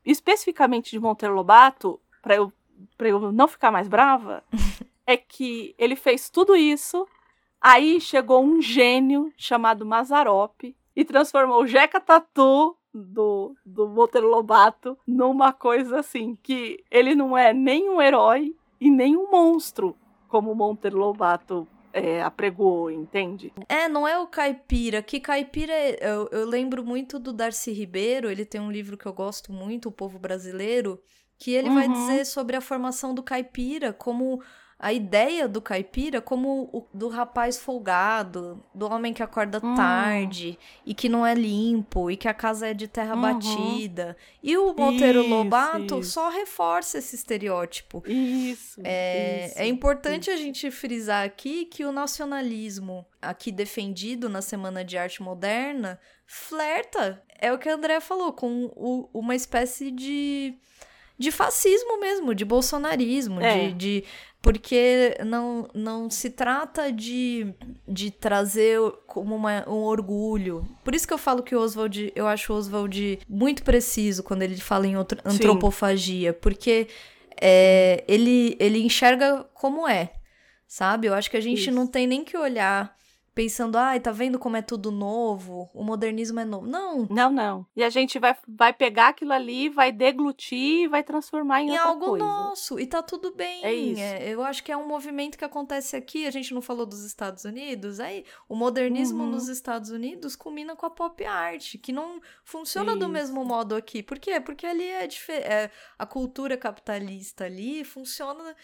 especificamente de Monteiro Lobato, para eu, pra eu não ficar mais brava, é que ele fez tudo isso, aí chegou um gênio chamado Mazarop e transformou o Jeca Tatu do, do Monteiro Lobato numa coisa assim, que ele não é nem um herói e nem um monstro, como o Monteiro Lobato é, apregou, entende? É, não é o caipira. Que caipira, é, eu, eu lembro muito do Darcy Ribeiro, ele tem um livro que eu gosto muito, O Povo Brasileiro, que ele uhum. vai dizer sobre a formação do caipira como a ideia do caipira como o do rapaz folgado, do homem que acorda hum. tarde e que não é limpo e que a casa é de terra uhum. batida. E o Monteiro isso, Lobato isso. só reforça esse estereótipo. Isso é, isso, é importante a gente frisar aqui que o nacionalismo aqui defendido na Semana de Arte Moderna flerta, é o que a André falou, com o, uma espécie de de fascismo mesmo, de bolsonarismo, é. de, de, porque não, não se trata de, de trazer como uma, um orgulho. Por isso que eu falo que o Oswald, eu acho o Oswald muito preciso quando ele fala em antropofagia, Sim. porque é, ele, ele enxerga como é, sabe? Eu acho que a gente isso. não tem nem que olhar pensando, ai, tá vendo como é tudo novo? O modernismo é novo. Não. Não, não. E a gente vai, vai pegar aquilo ali, vai deglutir e vai transformar em, em algo coisa. nosso. E tá tudo bem. É isso. É, eu acho que é um movimento que acontece aqui. A gente não falou dos Estados Unidos. Aí, o modernismo uhum. nos Estados Unidos combina com a pop art, que não funciona isso. do mesmo modo aqui. Por quê? Porque ali é, é a cultura capitalista ali funciona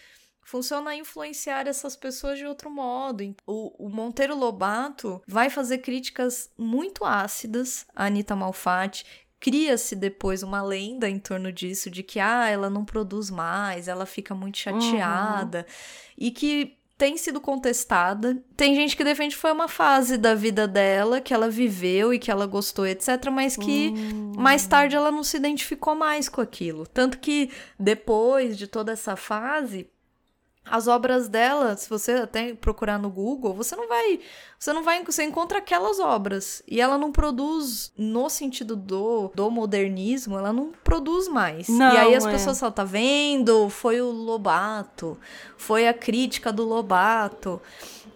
funciona influenciar essas pessoas de outro modo. O, o Monteiro Lobato vai fazer críticas muito ácidas à Anitta Malfatti, cria-se depois uma lenda em torno disso, de que ah, ela não produz mais, ela fica muito chateada, uhum. e que tem sido contestada. Tem gente que defende que foi uma fase da vida dela, que ela viveu e que ela gostou, etc., mas que uhum. mais tarde ela não se identificou mais com aquilo. Tanto que depois de toda essa fase, as obras dela, se você até procurar no Google, você não vai, você não vai, você encontra aquelas obras e ela não produz no sentido do, do modernismo, ela não produz mais. Não, e aí as é. pessoas falam, tá vendo? Foi o Lobato, foi a crítica do Lobato.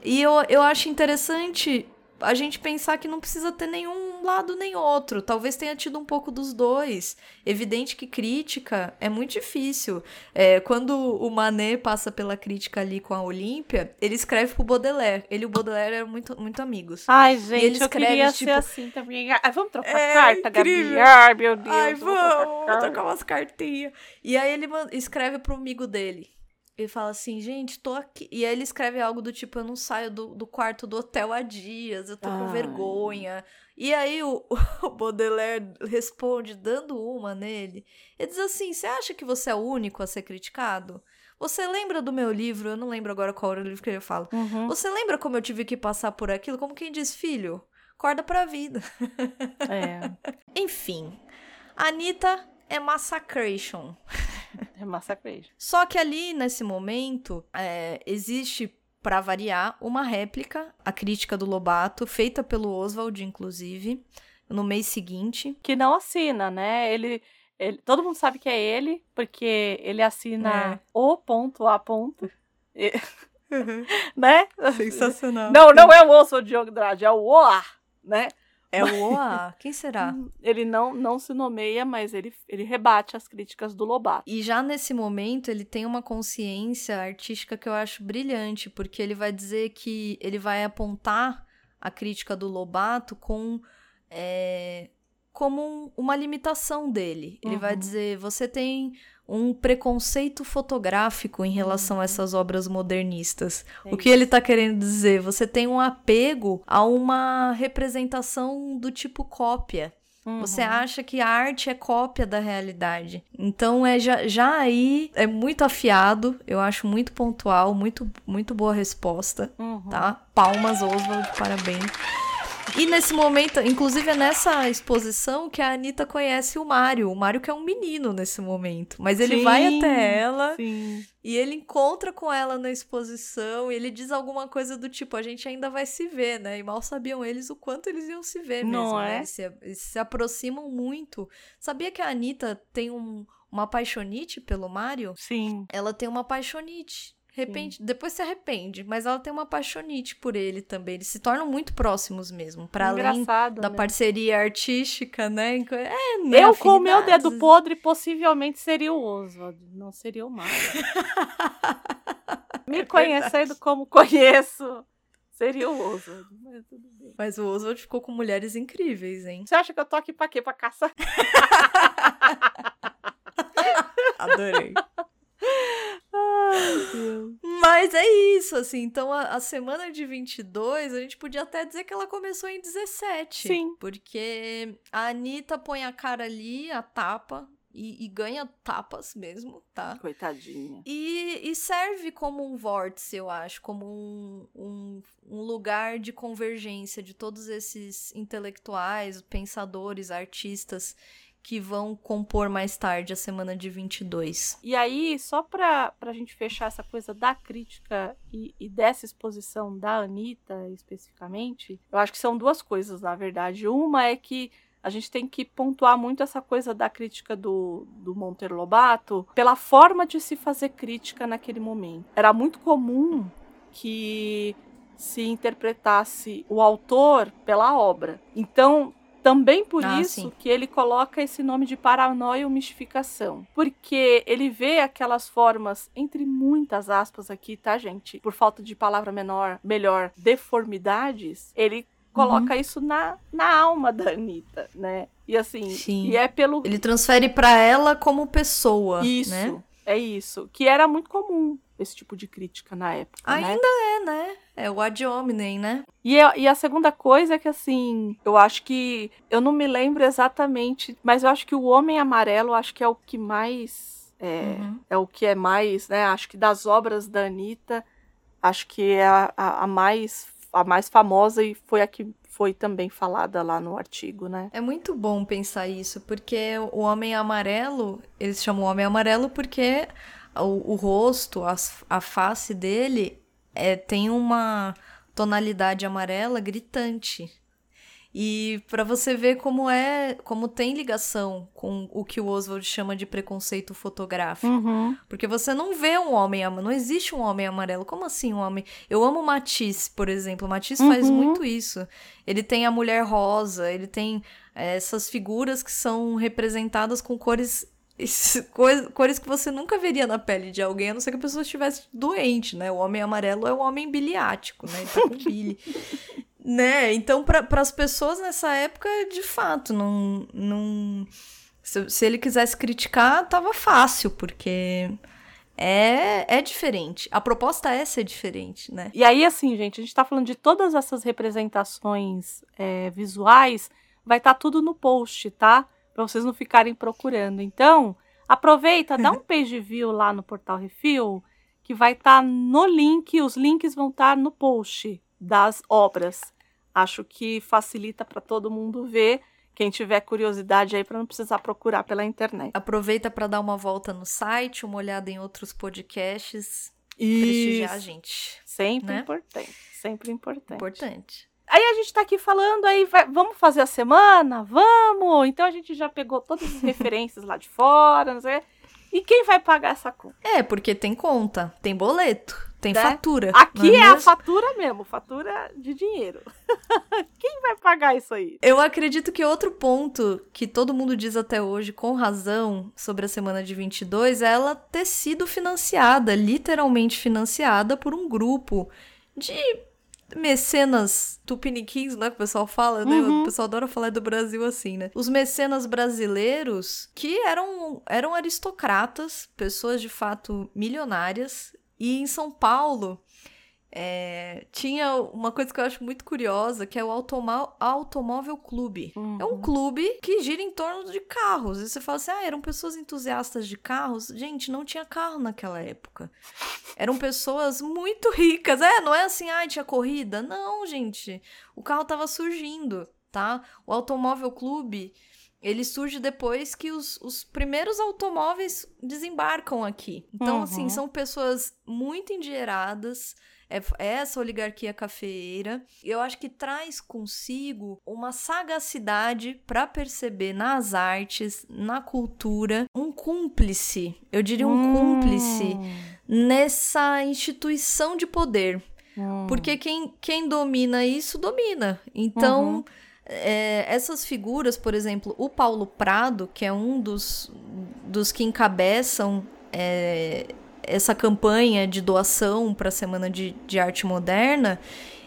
E eu, eu acho interessante a gente pensar que não precisa ter nenhum lado nem outro. Talvez tenha tido um pouco dos dois. Evidente que crítica é muito difícil. É, quando o Manet passa pela crítica ali com a Olímpia, ele escreve pro Baudelaire. Ele e o Baudelaire eram muito, muito amigos. Ai, gente, ele escreve, eu queria tipo, ser assim também. Ai, vamos trocar é carta, incrível. Gabi. Ai, meu Deus. Ai, vamos, vamos trocar umas cartinhas. E aí ele escreve pro amigo dele. Ele fala assim, gente, tô aqui. E aí ele escreve algo do tipo, eu não saio do, do quarto do hotel há dias, eu tô Ai. com vergonha. E aí o, o Baudelaire responde, dando uma nele. Ele diz assim: você acha que você é o único a ser criticado? Você lembra do meu livro? Eu não lembro agora qual era o livro que ele fala. Uhum. Você lembra como eu tive que passar por aquilo? Como quem diz, filho, acorda pra vida. É. Enfim, Anitta é Massacration. É Massacration. Só que ali, nesse momento, é, existe, para variar, uma réplica, a crítica do Lobato, feita pelo Oswald, inclusive, no mês seguinte. Que não assina, né? Ele. Ele, todo mundo sabe que é ele, porque ele assina é. o ponto a ponto. Uhum. né? Sensacional. Não, não é o Oswald Diogo Andrade, é o OA, né? É o OA? Quem será? Ele não, não se nomeia, mas ele, ele rebate as críticas do Lobato. E já nesse momento, ele tem uma consciência artística que eu acho brilhante, porque ele vai dizer que ele vai apontar a crítica do Lobato com. É, como um, uma limitação dele. Ele uhum. vai dizer: você tem um preconceito fotográfico em relação a uhum. essas obras modernistas. É o que ele está querendo dizer? Você tem um apego a uma representação do tipo cópia. Uhum. Você acha que a arte é cópia da realidade. Então é já, já aí é muito afiado, eu acho muito pontual, muito muito boa resposta, uhum. tá? Palmas Oswald, parabéns. E nesse momento, inclusive é nessa exposição que a Anitta conhece o Mário. O Mário que é um menino nesse momento. Mas ele Sim, vai até ela Sim. e ele encontra com ela na exposição e ele diz alguma coisa do tipo, a gente ainda vai se ver, né? E mal sabiam eles o quanto eles iam se ver Não mesmo, é? né? Eles se, eles se aproximam muito. Sabia que a Anitta tem um, uma paixonite pelo Mário? Sim. Ela tem uma paixonite. Repente, depois se arrepende, mas ela tem uma paixonite por ele também. Eles se tornam muito próximos mesmo, para além da né? parceria artística, né? É, né, Eu, com o meu dedo podre, possivelmente seria o Oswald, não seria o Mário. Me conhecendo como conheço, seria o Oswald. Mas tudo bem. Mas o Oswald ficou com mulheres incríveis, hein? Você acha que eu tô aqui pra quê? Pra caçar? Adorei. Mas é isso, assim. Então a, a semana de 22, a gente podia até dizer que ela começou em 17. Sim. Porque a Anitta põe a cara ali, a tapa, e, e ganha tapas mesmo, tá? Coitadinha. E, e serve como um vórtice, eu acho, como um, um, um lugar de convergência de todos esses intelectuais, pensadores, artistas que vão compor mais tarde a semana de 22. E aí, só pra, pra gente fechar essa coisa da crítica e, e dessa exposição da Anitta especificamente, eu acho que são duas coisas, na verdade. Uma é que a gente tem que pontuar muito essa coisa da crítica do, do Monteiro Lobato pela forma de se fazer crítica naquele momento. Era muito comum que se interpretasse o autor pela obra. Então, também por Ah, isso sim. que ele coloca esse nome de paranoia ou mistificação. Porque ele vê aquelas formas, entre muitas aspas aqui, tá, gente? Por falta de palavra menor, melhor, deformidades, ele coloca Uhum. isso na, na alma da Anitta, né? E assim, Sim. e é pelo. Ele transfere pra ela como pessoa, Isso, né? É isso. Que era muito comum esse tipo de crítica na época. né? Ainda é, né? É o ad hominem, né? E a, e a segunda coisa é que, assim, eu acho que. Eu não me lembro exatamente, mas eu acho que o Homem Amarelo acho que é o que mais. É, Uhum. é o que é mais, né? Acho que das obras da Anitta, acho que é a, a, a mais, a mais famosa e foi a que foi também falada lá no artigo, né? É muito bom pensar isso, porque o Homem Amarelo, eles chamam Homem Amarelo porque o, o rosto, as- a, face dele é, tem uma tonalidade amarela gritante. E pra você ver como é, como tem ligação com o que o Oswald chama de preconceito fotográfico. Uhum. Porque você não vê um homem amarelo. Não existe um homem amarelo. Como assim um homem? Eu amo Matisse, por exemplo. Matisse faz Uhum. muito isso. Ele tem a mulher rosa, ele tem eh, essas figuras que são representadas com cores. cores- Cores que você nunca veria na pele de alguém, a não ser que a pessoa estivesse doente, né? O homem amarelo é o homem biliático, né? Ele tá com bile. Né? Então, para as pessoas nessa época, de fato, não. não se, se ele quisesse criticar, tava fácil, porque é, é diferente. A proposta é ser diferente, né? E aí, assim, gente, a gente tá falando de todas essas representações é, visuais, vai estar tudo no post, tá? Pra vocês não ficarem procurando. Então, aproveita, dá um page view lá no Portal Refil, que vai estar no link, os links vão estar no post das obras. Acho que facilita para todo mundo ver. Quem tiver curiosidade aí para não precisar procurar pela internet. Aproveita para dar uma volta no site, uma olhada em outros podcasts, prestigiar a gente. Sempre né? importante, sempre importante. Importante. Aí a gente tá aqui falando, aí vai- vamos fazer a semana? Vamos! Então a gente já pegou todas as referências lá de fora, não sei. E quem vai pagar essa conta? É, porque tem conta, tem boleto, tem Né? fatura. Aqui não é a fatura mesmo, fatura de dinheiro. quem vai pagar isso aí? Eu acredito que outro ponto que todo mundo diz até hoje, com razão, sobre a semana de 22 é ela ter sido financiada, literalmente financiada por um grupo de mecenas tupiniquins, né, que o pessoal fala, né? Uhum. O pessoal adora falar do Brasil assim, né? Os mecenas brasileiros que eram, eram aristocratas, pessoas de fato milionárias, e em São Paulo é, tinha uma coisa que eu acho muito curiosa, que é o Automó Automóvel Clube. Uhum. É um uhum. clube que gira em torno de carros. E você fala assim, ah, eram pessoas entusiastas de carros. Gente, não tinha carro naquela época. Eram pessoas muito ricas. É, não é assim, ah, tinha corrida. Não, gente. O carro tava surgindo, tá? O Automóvel Clube ele surge depois que os, os primeiros automóveis desembarcam aqui. Então, assim, uhum. assim, são pessoas muito endinheiradas, é, é essa oligarquia cafeeira. Eu acho que traz consigo uma sagacidade para perceber nas artes, na cultura, um cúmplice, eu diria um hum. cúmplice nessa instituição de poder. Hum. Porque quem, quem domina isso, domina. Então. Uhum. É, essas figuras, por exemplo, o Paulo Prado, que é um dos, dos que encabeçam é, essa campanha de doação para a Semana de, de Arte Moderna,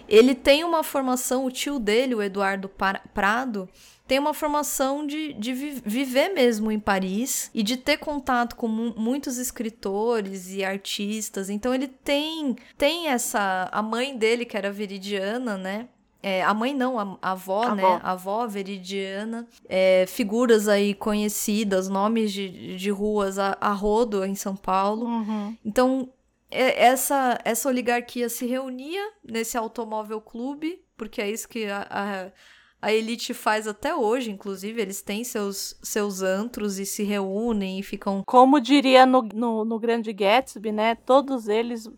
ele tem uma formação, o tio dele, o Eduardo Prado, tem uma formação de, de viver mesmo em Paris e de ter contato com muitos escritores e artistas. Então ele tem tem essa a mãe dele que era viridiana, né? É, a mãe não, a, a avó, a né? Avó. A avó veridiana. É, figuras aí conhecidas, nomes de, de ruas a, a rodo em São Paulo. Uhum. Então, é, essa, essa oligarquia se reunia nesse automóvel clube, porque é isso que a, a, elite faz até hoje, inclusive. Eles têm seus, seus antros e se reúnem e ficam. Como diria no, no, no Grande Gatsby, né? Todos eles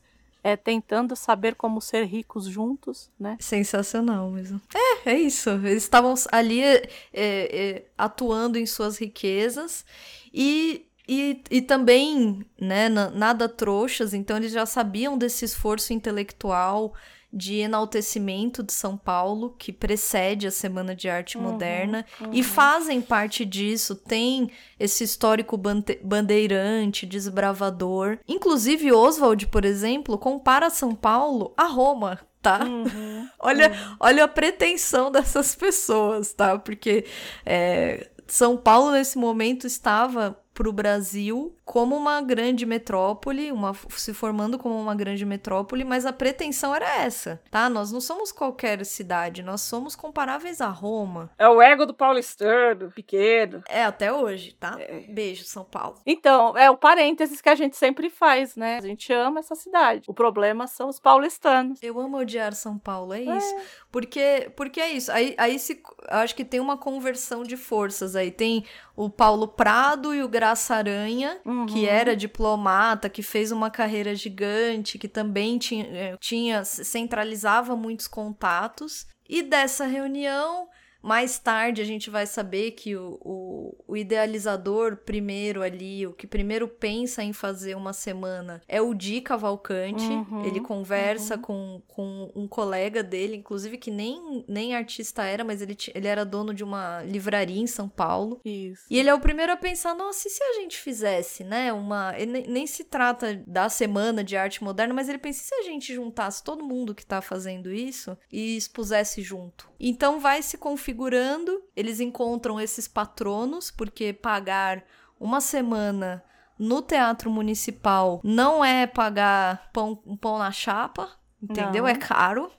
é, tentando saber como ser ricos juntos, né? Sensacional mesmo. É, é isso. Eles estavam ali é, é, atuando em suas riquezas e e, e também, né, nada trouxas, então eles já sabiam desse esforço intelectual de enaltecimento de São Paulo, que precede a Semana de Arte uhum, Moderna, uhum. e fazem parte disso, tem esse histórico bandeirante, desbravador. Inclusive, Oswald, por exemplo, compara São Paulo a Roma, tá? Uhum, olha, uhum. olha a pretensão dessas pessoas, tá? Porque é, São Paulo, nesse momento, estava para o Brasil como uma grande metrópole, uma, se formando como uma grande metrópole, mas a pretensão era essa, tá? Nós não somos qualquer cidade, nós somos comparáveis a Roma. É o ego do paulistano, pequeno. É, até hoje, tá? É. Beijo, São Paulo. Então, é o parênteses que a gente sempre faz, né? A gente ama essa cidade. O problema são os paulistanos. Eu amo odiar São Paulo, é isso. É. Porque, porque é isso. Aí, aí se, acho que tem uma conversão de forças aí. Tem o Paulo Prado e o Graça Aranha, uhum. que era diplomata, que fez uma carreira gigante, que também tinha, eh, tinha centralizava muitos contatos. E dessa reunião mais tarde a gente vai saber que o, o, o, idealizador primeiro ali, o que primeiro pensa em fazer uma semana é o Di Cavalcante. Uhum, ele conversa uhum. com, com um colega dele, inclusive que nem, nem artista era, mas ele, ele era dono de uma livraria em São Paulo. Isso. E ele é o primeiro a pensar, nossa, e se a gente fizesse, né, uma... Ele nem se trata da semana de arte moderna, mas ele pensa, e se a gente juntasse todo mundo que tá fazendo isso e expusesse junto? Então vai se configurando, eles encontram esses patronos, porque pagar uma semana no teatro municipal não é pagar pão, um pão na chapa, entendeu? Não. É caro.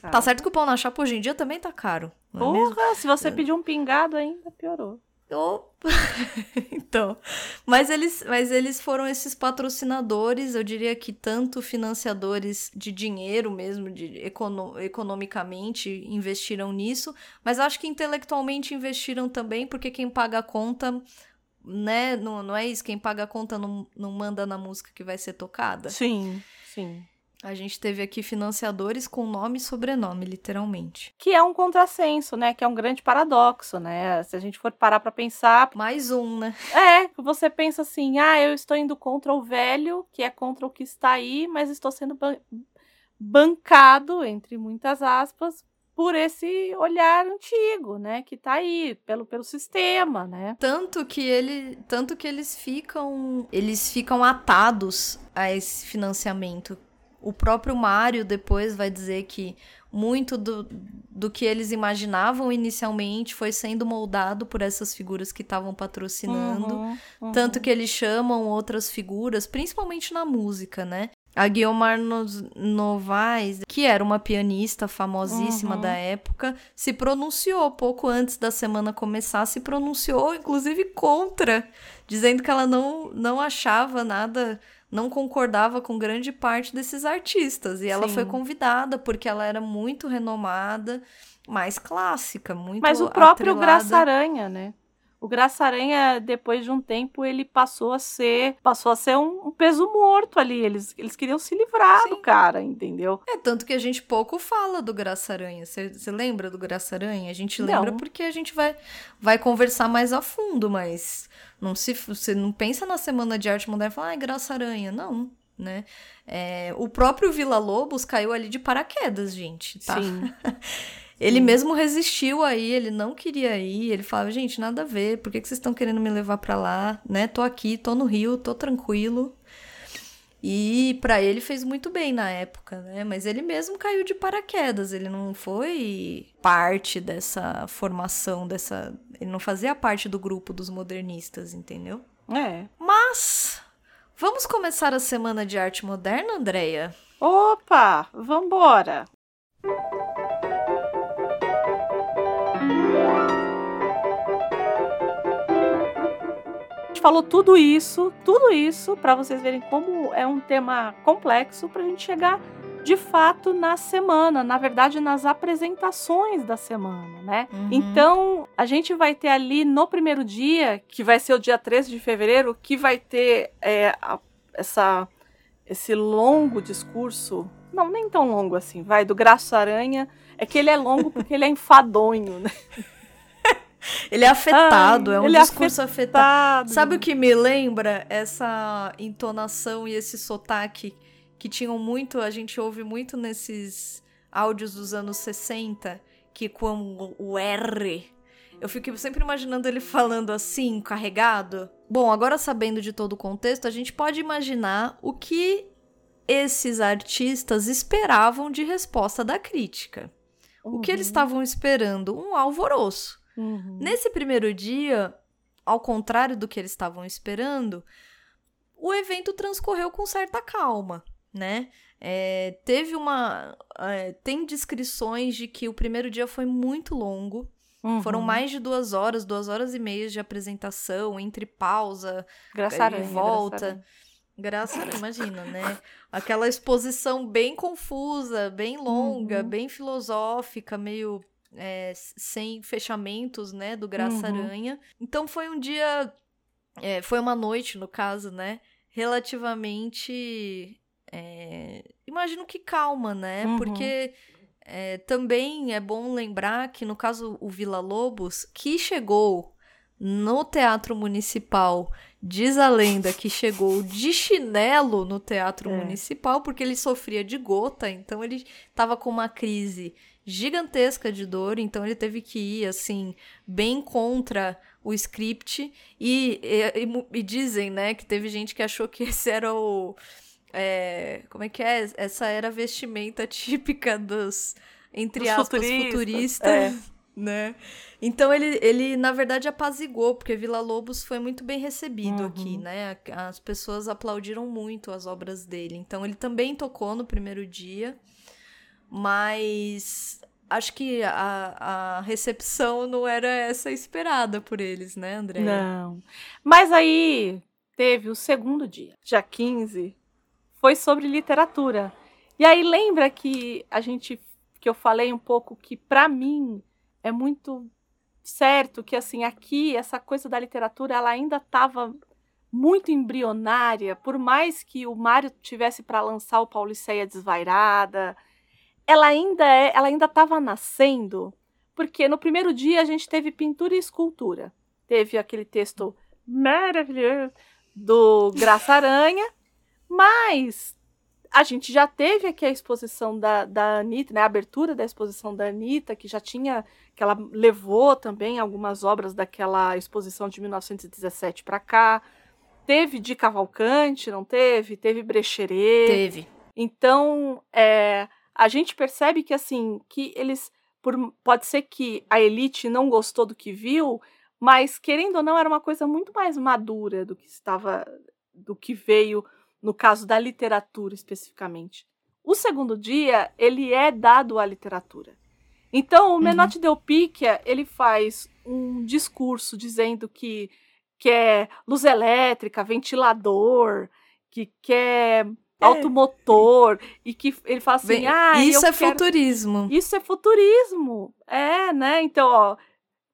Tá certo que o pão na chapa hoje em dia também tá caro. É Porra, se você pedir um pingado ainda, piorou. então, mas eles, mas eles foram esses patrocinadores, eu diria que tanto financiadores de dinheiro mesmo, de econo economicamente investiram nisso, mas acho que intelectualmente investiram também, porque quem paga a conta né? Não, não é isso. Quem paga a conta não, não manda na música que vai ser tocada. Sim, sim. A gente teve aqui financiadores com nome e sobrenome, literalmente. Que é um contrassenso, né? Que é um grande paradoxo, né? Se a gente for parar para pensar. Mais um, né? É, você pensa assim: ah, eu estou indo contra o velho, que é contra o que está aí, mas estou sendo ban bancado, entre muitas aspas, por esse olhar antigo, né, que tá aí pelo, pelo sistema, né? Tanto que ele, tanto que eles ficam, eles ficam atados a esse financiamento o próprio Mário depois vai dizer que muito do, do que eles imaginavam inicialmente foi sendo moldado por essas figuras que estavam patrocinando. Uhum, uhum. Tanto que eles chamam outras figuras, principalmente na música, né? A Guiomar Novaes, que era uma pianista famosíssima uhum. da época, se pronunciou pouco antes da semana começar, se pronunciou inclusive contra, dizendo que ela não, não achava nada, não concordava com grande parte desses artistas. E ela Sim. foi convidada porque ela era muito renomada, mais clássica, muito Mas o próprio Graça Aranha, né? O Graça Aranha, depois de um tempo, ele passou a ser passou a ser um, um peso morto ali. Eles, eles queriam se livrar Sim. do cara, entendeu? É, tanto que a gente pouco fala do Graça Aranha. Você lembra do Graça Aranha? A gente lembra não. porque a gente vai, vai conversar mais a fundo, mas não se você não pensa na Semana de Arte Moderna e fala, ah, Graça Aranha. Não, né? É, o próprio Vila Lobos caiu ali de paraquedas, gente, tá? Sim. Ele Sim. mesmo resistiu aí, ele não queria ir, ele falava, gente, nada a ver, por que, que vocês estão querendo me levar para lá, né? Tô aqui, tô no Rio, tô tranquilo. E para ele fez muito bem na época, né? Mas ele mesmo caiu de paraquedas, ele não foi parte dessa formação, dessa. Ele não fazia parte do grupo dos modernistas, entendeu? É. Mas. Vamos começar a semana de arte moderna, Andreia? Opa! Vambora! Gente falou tudo isso, tudo isso, para vocês verem como é um tema complexo, para a gente chegar de fato na semana, na verdade nas apresentações da semana, né? Uhum. Então, a gente vai ter ali no primeiro dia, que vai ser o dia 13 de fevereiro, que vai ter é, a, essa, esse longo discurso, não, nem tão longo assim, vai, do Graça Aranha, é que ele é longo porque ele é enfadonho, né? Ele é afetado, Ai, é um é discurso é afetado. afetado. Sabe o que me lembra? Essa entonação e esse sotaque que tinham muito, a gente ouve muito nesses áudios dos anos 60, que com o R. Eu fico sempre imaginando ele falando assim, carregado. Bom, agora sabendo de todo o contexto, a gente pode imaginar o que esses artistas esperavam de resposta da crítica. Uhum. O que eles uhum. estavam esperando? Um alvoroço. Uhum. Nesse primeiro dia, ao contrário do que eles estavam esperando, o evento transcorreu com certa calma, né? É, teve uma. É, tem descrições de que o primeiro dia foi muito longo. Uhum. Foram mais de duas horas, duas horas e meia de apresentação, entre pausa e volta. Graça, imagina, né? Aquela exposição bem confusa, bem longa, uhum. bem filosófica, meio é, sem fechamentos, né, do Graça uhum. Aranha. Então foi um dia, é, foi uma noite, no caso, né, relativamente, é, imagino que calma, né, uhum. porque também é bom lembrar que no caso o Vila Lobos, que chegou no Teatro Municipal Diz a lenda que chegou de chinelo no teatro é. municipal porque ele sofria de gota, então ele estava com uma crise gigantesca de dor, então ele teve que ir assim bem contra o script e, e, e dizem, né, que teve gente que achou que esse era o é, como é que é? Essa era a vestimenta típica dos entre dos aspas futuristas, futuristas é. né? Então ele, ele, na verdade, apazigou, porque Vila Lobos foi muito bem recebido uhum. aqui, né? As pessoas aplaudiram muito as obras dele. Então ele também tocou no primeiro dia, mas acho que a, a recepção não era essa esperada por eles, né, André? Não. Mas aí teve o segundo dia, dia 15, foi sobre literatura. E aí lembra que a gente que eu falei um pouco que para mim é muito certo que assim aqui essa coisa da literatura ela ainda estava muito embrionária, por mais que o Mário tivesse para lançar o Pauliceia Desvairada, ela ainda é, ela ainda estava nascendo, porque no primeiro dia a gente teve pintura e escultura. Teve aquele texto maravilhoso do Graça Aranha, mas a gente já teve aqui a exposição da, da Anitta, né, a abertura da exposição da Anitta, que já tinha, que ela levou também algumas obras daquela exposição de 1917 para cá. Teve de Cavalcante, não teve? Teve Brecheret. Teve. Então, é, a gente percebe que, assim, que eles, por, pode ser que a elite não gostou do que viu, mas, querendo ou não, era uma coisa muito mais madura do que estava, do que veio no caso da literatura especificamente. O segundo dia, ele é dado à literatura. Então, o uhum. Menotti. Delpicchia, ele faz um discurso dizendo que quer luz elétrica, ventilador, que quer. Automotor e que ele fala assim, Bem, ah, isso é quero... futurismo. Isso é futurismo. É, né? Então, ó,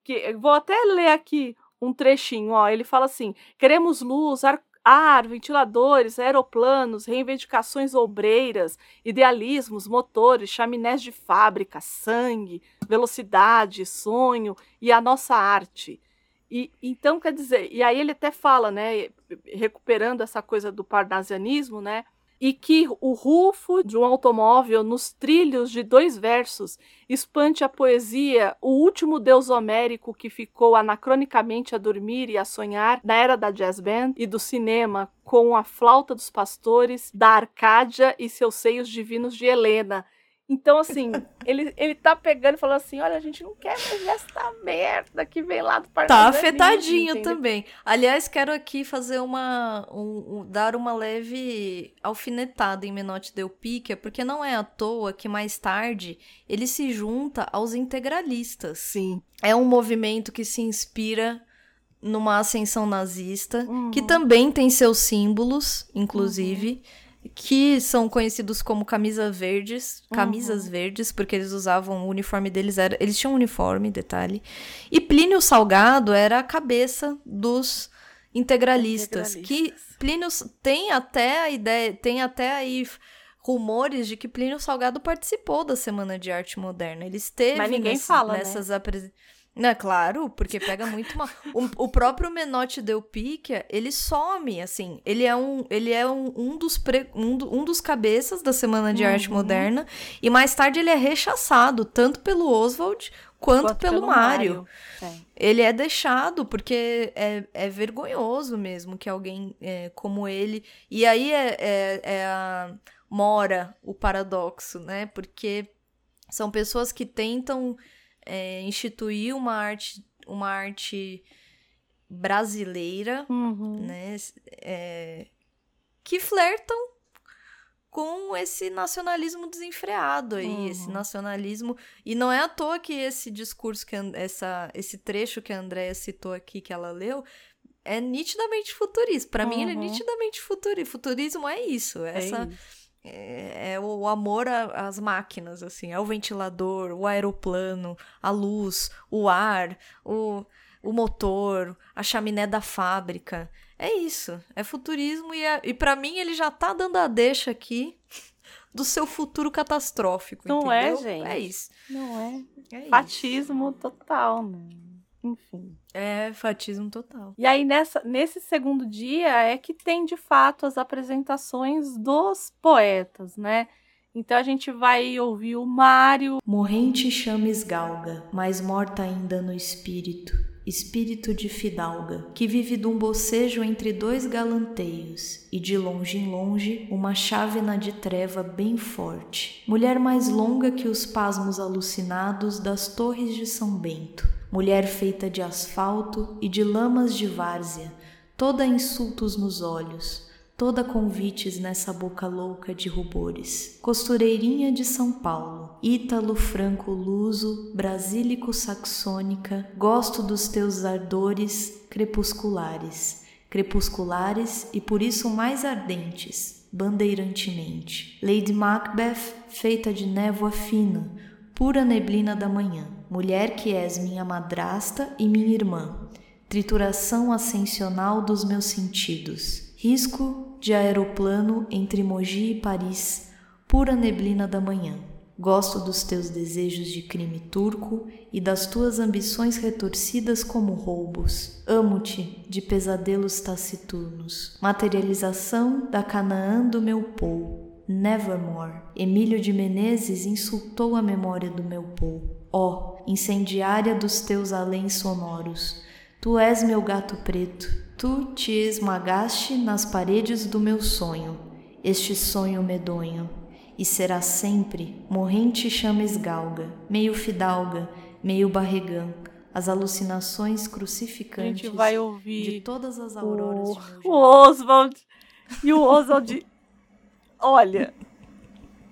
que vou até ler aqui um trechinho, ó, ele fala assim: "Queremos luz, ar, ar, ventiladores, aeroplanos, reivindicações obreiras, idealismos, motores, chaminés de fábrica, sangue, velocidade, sonho e a nossa arte. E então quer dizer, e aí ele até fala, né, recuperando essa coisa do parnasianismo, né, e que o rufo de um automóvel nos trilhos de dois versos espante a poesia, o último deus homérico que ficou anacronicamente a dormir e a sonhar na era da jazz band e do cinema com a flauta dos pastores, da Arcádia e seus seios divinos de Helena. Então, assim, ele, ele tá pegando e falando assim: olha, a gente não quer mais esta merda que vem lá do Parque Tá afetadinho também. Aliás, quero aqui fazer uma. Um, um, dar uma leve alfinetada em Menotti Del Picchia, porque não é à toa que mais tarde ele se junta aos integralistas. Sim. É um movimento que se inspira numa ascensão nazista, uhum. que também tem seus símbolos, inclusive. Uhum que são conhecidos como camisa verdes, camisas uhum. verdes, porque eles usavam o uniforme deles era, eles tinham um uniforme, detalhe. E Plínio Salgado era a cabeça dos integralistas, integralistas. que Plínio tem até a ideia, tem até aí rumores de que Plínio Salgado participou da Semana de Arte Moderna. Ele esteve Mas ninguém fala, né? nessas né? apresentações não, é claro, porque pega muito mal. O, o, próprio Menotti Del Picchia, ele some, assim. Ele é um, ele é um, um, dos, pre, um, um dos cabeças da Semana de uhum. Arte Moderna. E mais tarde ele é rechaçado, tanto pelo Oswald quanto, quanto pelo, pelo Mário. Ele é deixado, porque é, é vergonhoso mesmo que alguém é, como ele. E aí é, é, é a, mora o paradoxo, né? Porque são pessoas que tentam é, instituir uma arte, uma arte brasileira, uhum. né? É, que flertam com esse nacionalismo desenfreado aí, uhum. esse nacionalismo. E não é à toa que esse discurso, que essa, esse trecho que a Andrea citou aqui, que ela leu, é nitidamente futurista. Para uhum. mim, ele é uhum. nitidamente futurista. Futurismo é isso. É essa. Isso é, é o amor às máquinas, assim, é o ventilador, o aeroplano, a luz, o ar, o, o motor, a chaminé da fábrica. É isso, é futurismo e, é, e para mim ele já tá dando a deixa aqui do seu futuro catastrófico, Não é, entendeu? é, gente? É isso. Não é. é Fatismo isso. total, né? Enfim. É fatismo total. E aí, nessa, nesse segundo dia, é que tem de fato as apresentações dos poetas, né? Então a gente vai ouvir o Mário. Morrente chames galga, mas morta ainda no espírito, espírito de fidalga, que vive de um bocejo entre dois galanteios, e de longe em longe uma chávena de treva bem forte, mulher mais longa que os pasmos alucinados das torres de São Bento mulher feita de asfalto e de lamas de várzea, toda insultos nos olhos, toda convites nessa boca louca de rubores. Costureirinha de São Paulo, ítalo franco luso, brasílico saxônica, gosto dos teus ardores crepusculares, crepusculares e por isso mais ardentes, bandeirantemente. Lady Macbeth, feita de névoa fina, pura neblina da manhã mulher que és minha madrasta e minha irmã, trituração ascensional dos meus sentidos, risco de aeroplano entre Mogi e Paris, pura neblina da manhã. Gosto dos teus desejos de crime turco e das tuas ambições retorcidas como roubos. Amo-te de pesadelos taciturnos, materialização da Canaã do meu povo. Nevermore. Emílio de Menezes insultou a memória do meu povo. Ó, oh, incendiária dos teus além sonoros, tu és meu gato preto, tu te esmagaste nas paredes do meu sonho, este sonho medonho, e será sempre morrente chama esgalga, meio fidalga, meio barregã, as alucinações crucificantes vai ouvir de todas as auroras o, o Oswald E o Oswald, olha,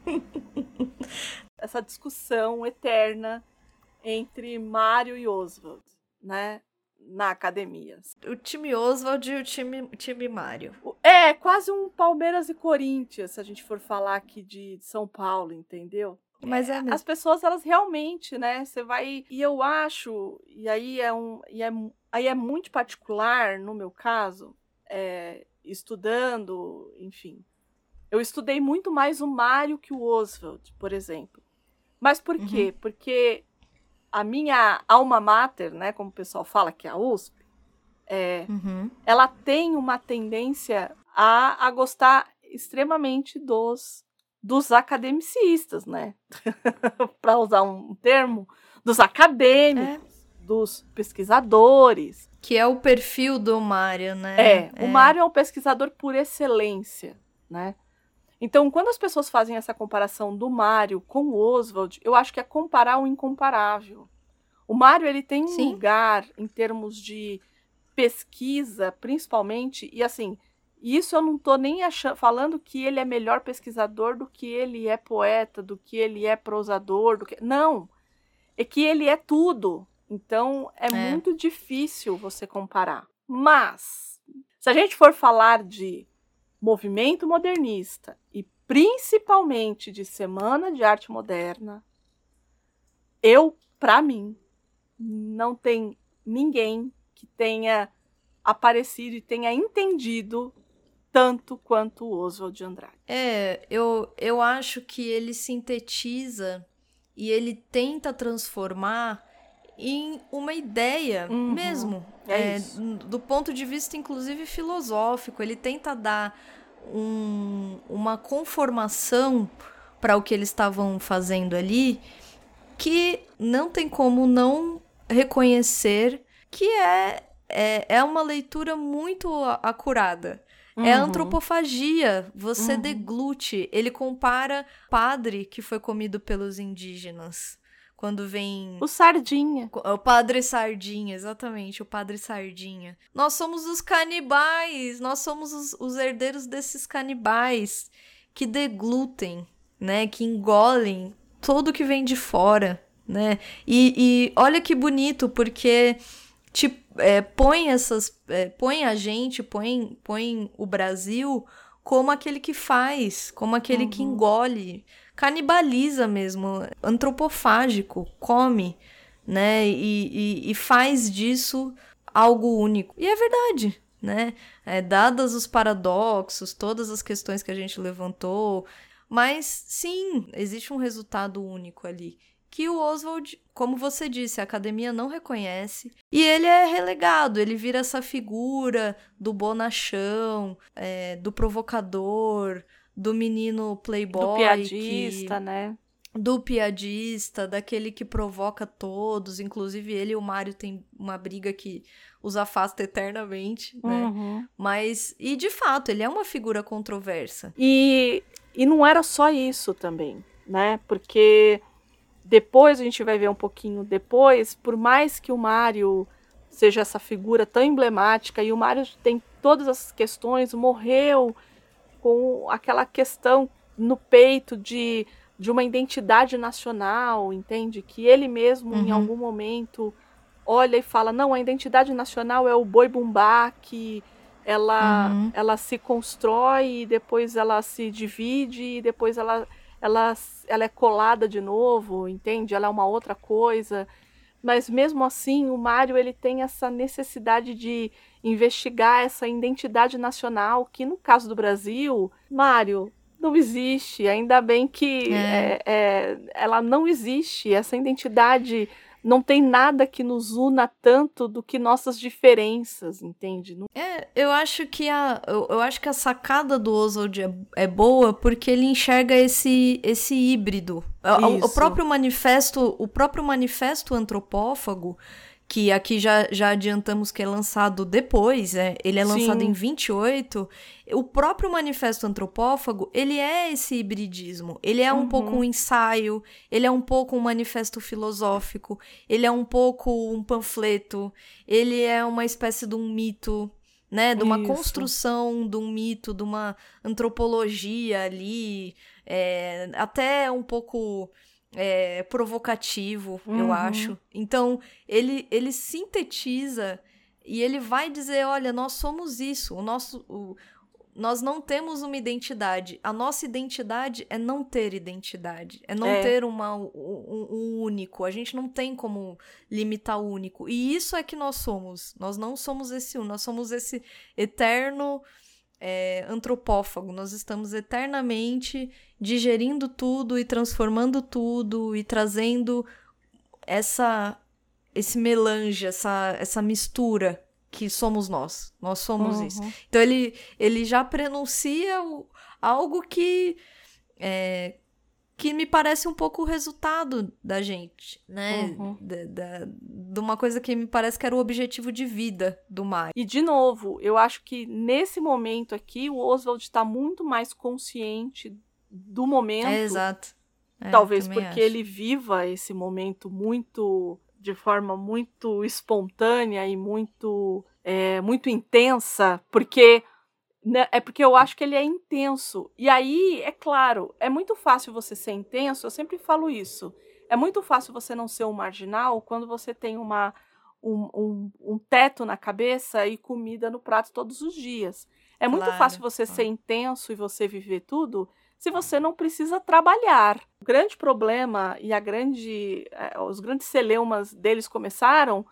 essa discussão eterna entre Mário e Oswald, né? Na academia. O time Oswald e o time, time Mário. É, quase um Palmeiras e Corinthians, se a gente for falar aqui de São Paulo, entendeu? Mas é mesmo. As pessoas, elas realmente, né? Você vai. E eu acho, e aí é um. E é, aí é muito particular, no meu caso, é, estudando, enfim. Eu estudei muito mais o Mário que o Oswald, por exemplo. Mas por uhum. quê? Porque a minha alma mater, né, como o pessoal fala, que é a USP, é, uhum. ela tem uma tendência a, a gostar extremamente dos, dos academicistas, né? Para usar um termo, dos acadêmicos, é. dos pesquisadores. Que é o perfil do Mário, né? É, é, o Mário é um pesquisador por excelência, né? Então, quando as pessoas fazem essa comparação do Mário com o Oswald, eu acho que é comparar o incomparável. O Mário ele tem um Sim. lugar em termos de pesquisa, principalmente, e assim, isso eu não estou nem achando, falando que ele é melhor pesquisador do que ele é poeta, do que ele é prosador, do que não, é que ele é tudo. Então é, é. muito difícil você comparar. Mas se a gente for falar de movimento modernista principalmente de Semana de Arte Moderna, eu, para mim, não tem ninguém que tenha aparecido e tenha entendido tanto quanto o Oswald de Andrade. É, eu, eu acho que ele sintetiza e ele tenta transformar em uma ideia uhum, mesmo. É, é do ponto de vista, inclusive, filosófico. Ele tenta dar um, uma conformação para o que eles estavam fazendo ali que não tem como não reconhecer que é, é, é uma leitura muito acurada. É uhum. É antropofagia, você uhum. deglute. Ele compara padre que foi comido pelos indígenas quando vem. O Sardinha. O Padre Sardinha, exatamente, o Padre Sardinha. Nós somos os canibais, nós somos os, os herdeiros desses canibais que deglutem, né? Que engolem tudo que vem de fora, né? E, e olha que bonito, porque te é, põe essas. É, põe a gente, põe, põe o Brasil como aquele que faz, como aquele uhum. que engole canibaliza mesmo, antropofágico, come, né? E, e, e faz disso algo único. E é verdade, né? É, dadas os paradoxos, todas as questões que a gente levantou, mas sim, existe um resultado único ali. Que o Oswald, como você disse, a academia não reconhece. E ele é relegado, ele vira essa figura do bonachão, é, do provocador, do menino playboy. Do piadista, que... né? Do piadista, daquele que provoca todos. Inclusive, ele e o Mário tem uma briga que os afasta eternamente, né? Uhum. Mas, e de fato, ele é uma figura controversa. E, e não era só isso também, né? Porque depois a gente vai ver um pouquinho depois, por mais que o Mário seja essa figura tão emblemática e o Mário tem todas as questões, morreu com aquela questão no peito de, de uma identidade nacional, entende? Que ele mesmo, uhum. em algum momento, olha e fala: não, a identidade nacional é o boi bumbá, que ela, uhum. ela se constrói e depois ela se divide e depois ela, ela, ela é colada de novo, entende? Ela é uma outra coisa. Mas mesmo assim, o Mário ele tem essa necessidade de investigar essa identidade nacional, que no caso do Brasil, Mário, não existe. Ainda bem que é. É, é, ela não existe. Essa identidade não tem nada que nos una tanto do que nossas diferenças, entende? É, eu acho que a, eu, eu acho que a sacada do Oswald é, é, boa porque ele enxerga esse, esse híbrido. O, o, próprio manifesto, o próprio manifesto antropófago que aqui já, já adiantamos que é lançado depois, é, ele é lançado Sim. em 28. O próprio Manifesto Antropófago, ele é esse hibridismo. Ele é um uhum. pouco um ensaio, ele é um pouco um manifesto filosófico, ele é um pouco um panfleto, ele é uma espécie de um mito, né? De uma Isso. construção de um mito, de uma antropologia ali, é, até um pouco é, provocativo, uhum. eu acho. Então, ele, ele sintetiza e ele vai dizer: olha, nós somos isso, o nosso. O, nós não temos uma identidade. A nossa identidade é não ter identidade. É não é. ter uma, um, um, único. A gente não tem como limitar o único. E isso é que nós somos. Nós não somos esse um. Nós somos esse eterno é, antropófago. Nós estamos eternamente digerindo tudo e transformando tudo e trazendo essa esse melange, essa, essa mistura que somos nós. Nós somos uhum. isso. Então ele, ele já prenuncia o, algo que é, que me parece um pouco o resultado da gente, né? Uhum. Da, da, de uma coisa que me parece que era o objetivo de vida do Mario. E de novo, eu acho que nesse momento aqui o Oswald está muito mais consciente do momento. É, exato. É, talvez porque acho. ele viva esse momento muito de forma muito espontânea e muito, é, muito intensa, porque né, é porque eu acho que ele é intenso. E aí, é claro, é muito fácil você ser intenso, eu sempre falo isso. É muito fácil você não ser um marginal quando você tem uma, um, um, um teto na cabeça e comida no prato todos os dias. É muito claro, fácil você ser intenso e você viver tudo se você não precisa trabalhar. O grande problema e a grande, eh, os grandes celeumas deles começaram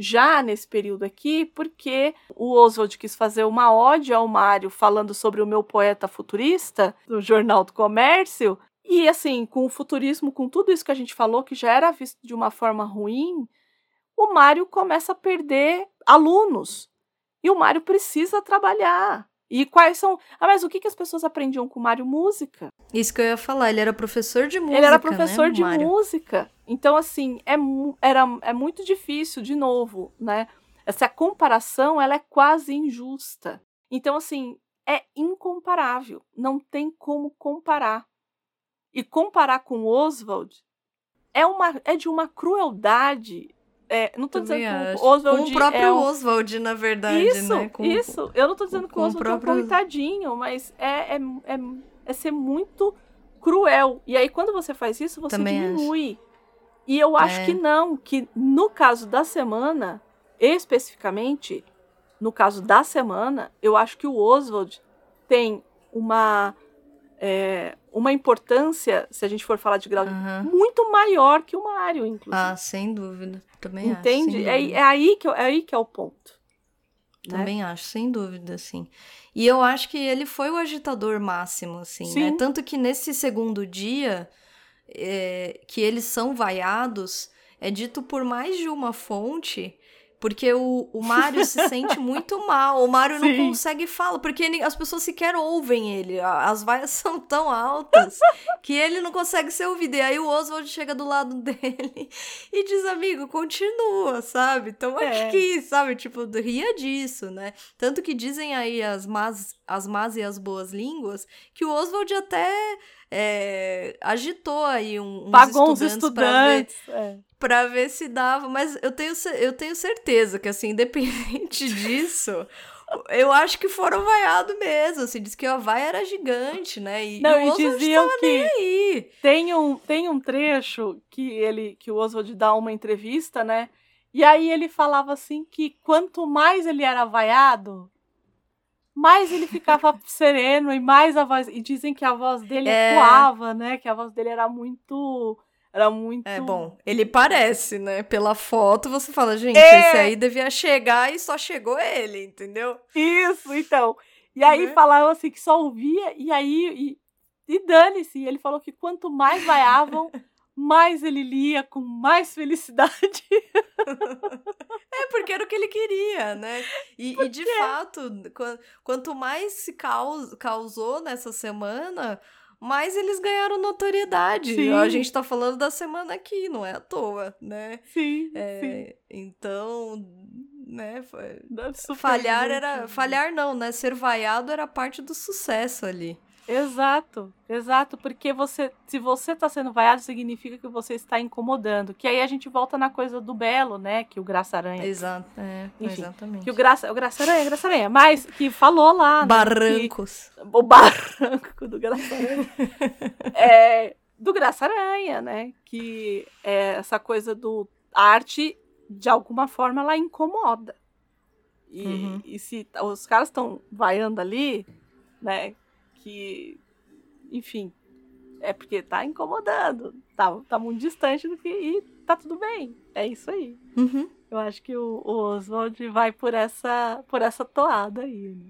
já nesse período aqui, porque o Oswald quis fazer uma ode ao Mário falando sobre o meu poeta futurista do Jornal do Comércio. E assim, com o futurismo, com tudo isso que a gente falou, que já era visto de uma forma ruim, o Mário começa a perder alunos. E o Mário precisa trabalhar. E quais são. Ah, mas o que, que as pessoas aprendiam com o Mário? Música. Isso que eu ia falar, ele era professor de música. Ele era né, professor né, de Mário? música. Então, assim, é, era, é muito difícil, de novo, né? Essa comparação, ela é quase injusta. Então, assim, é incomparável. Não tem como comparar. E comparar com Oswald é, uma, é de uma crueldade é, não tô Também dizendo acho. que o Oswald. Com o próprio é um... Oswald, na verdade. Isso, né? com, isso. Eu não tô dizendo que o Oswald próprio... é um coitadinho, mas é, é, é, é, ser muito cruel. E aí, quando você faz isso, você Também diminui. Acho. E eu acho é. que não, que no caso da semana, especificamente, no caso da semana, eu acho que o Oswald tem uma é, uma importância, se a gente for falar de grau, uhum. muito maior que o Mario, inclusive. Ah, sem dúvida. Também Entende? acho. É, é, aí que, é aí que é o ponto. Né? Também né? acho, sem dúvida, sim. E eu acho que ele foi o agitador máximo, assim, né? sim. né? Tanto que nesse segundo dia, é, que eles são vaiados, é dito por mais de uma fonte porque o, o Mário se sente muito mal. O Mário não consegue falar, porque ele, as pessoas sequer ouvem ele. As vaias são tão altas que ele não consegue ser ouvido. E aí o Oswald chega do lado dele e diz: Amigo, continua, sabe? Então é. aqui, sabe? Tipo, ria disso, né? Tanto que dizem aí as más, as más e as boas línguas que o Oswald até é, agitou aí um, uns Pagou estudantes. Pra ver, é. ver se dava. Mas eu tenho, eu tenho certeza que, assim, independente disso. Eu acho que foram vaiados mesmo, assim, diz que a vaia era gigante, né? E, não, e, e diziam que tem um, tem um trecho que ele que o Oswald dá uma entrevista, né? E aí ele falava assim que quanto mais ele era vaiado, mais ele ficava sereno e mais a voz. E dizem que a voz dele é... ecoava, né? Que a voz dele era muito. Era muito. É bom. Ele parece, né? Pela foto você fala, gente, é... esse aí devia chegar e só chegou ele, entendeu? Isso, então. E aí uhum. falavam assim que só ouvia, e aí. E, e dane-se. Ele falou que quanto mais vaiavam, mais ele lia com mais felicidade. é, porque era o que ele queria, né? E, e de fato, quanto mais se caus, causou nessa semana, mais eles ganharam notoriedade. Sim. A gente tá falando da semana aqui, não é à toa, né? Sim. É, sim. Então, né? Foi... Falhar era. Falhar não, né? Ser vaiado era parte do sucesso ali. Exato, exato, porque você, se você está sendo vaiado, significa que você está incomodando. Que aí a gente volta na coisa do belo, né? Que o Graça Aranha. Exato, é, Enfim, exatamente. Que o Graça, o Graça Aranha, Graça Aranha, mas que falou lá. Né, Barrancos. Que, o barranco do Graça Aranha. é, do Graça Aranha, né? Que é essa coisa do arte, de alguma forma, ela incomoda. E, uhum. e se os caras estão vaiando ali, né? Que, enfim, é porque tá incomodando, tá, tá muito distante do que. E tá tudo bem. É isso aí. Uhum. Eu acho que o, o Oswald vai por essa, por essa toada aí. Né?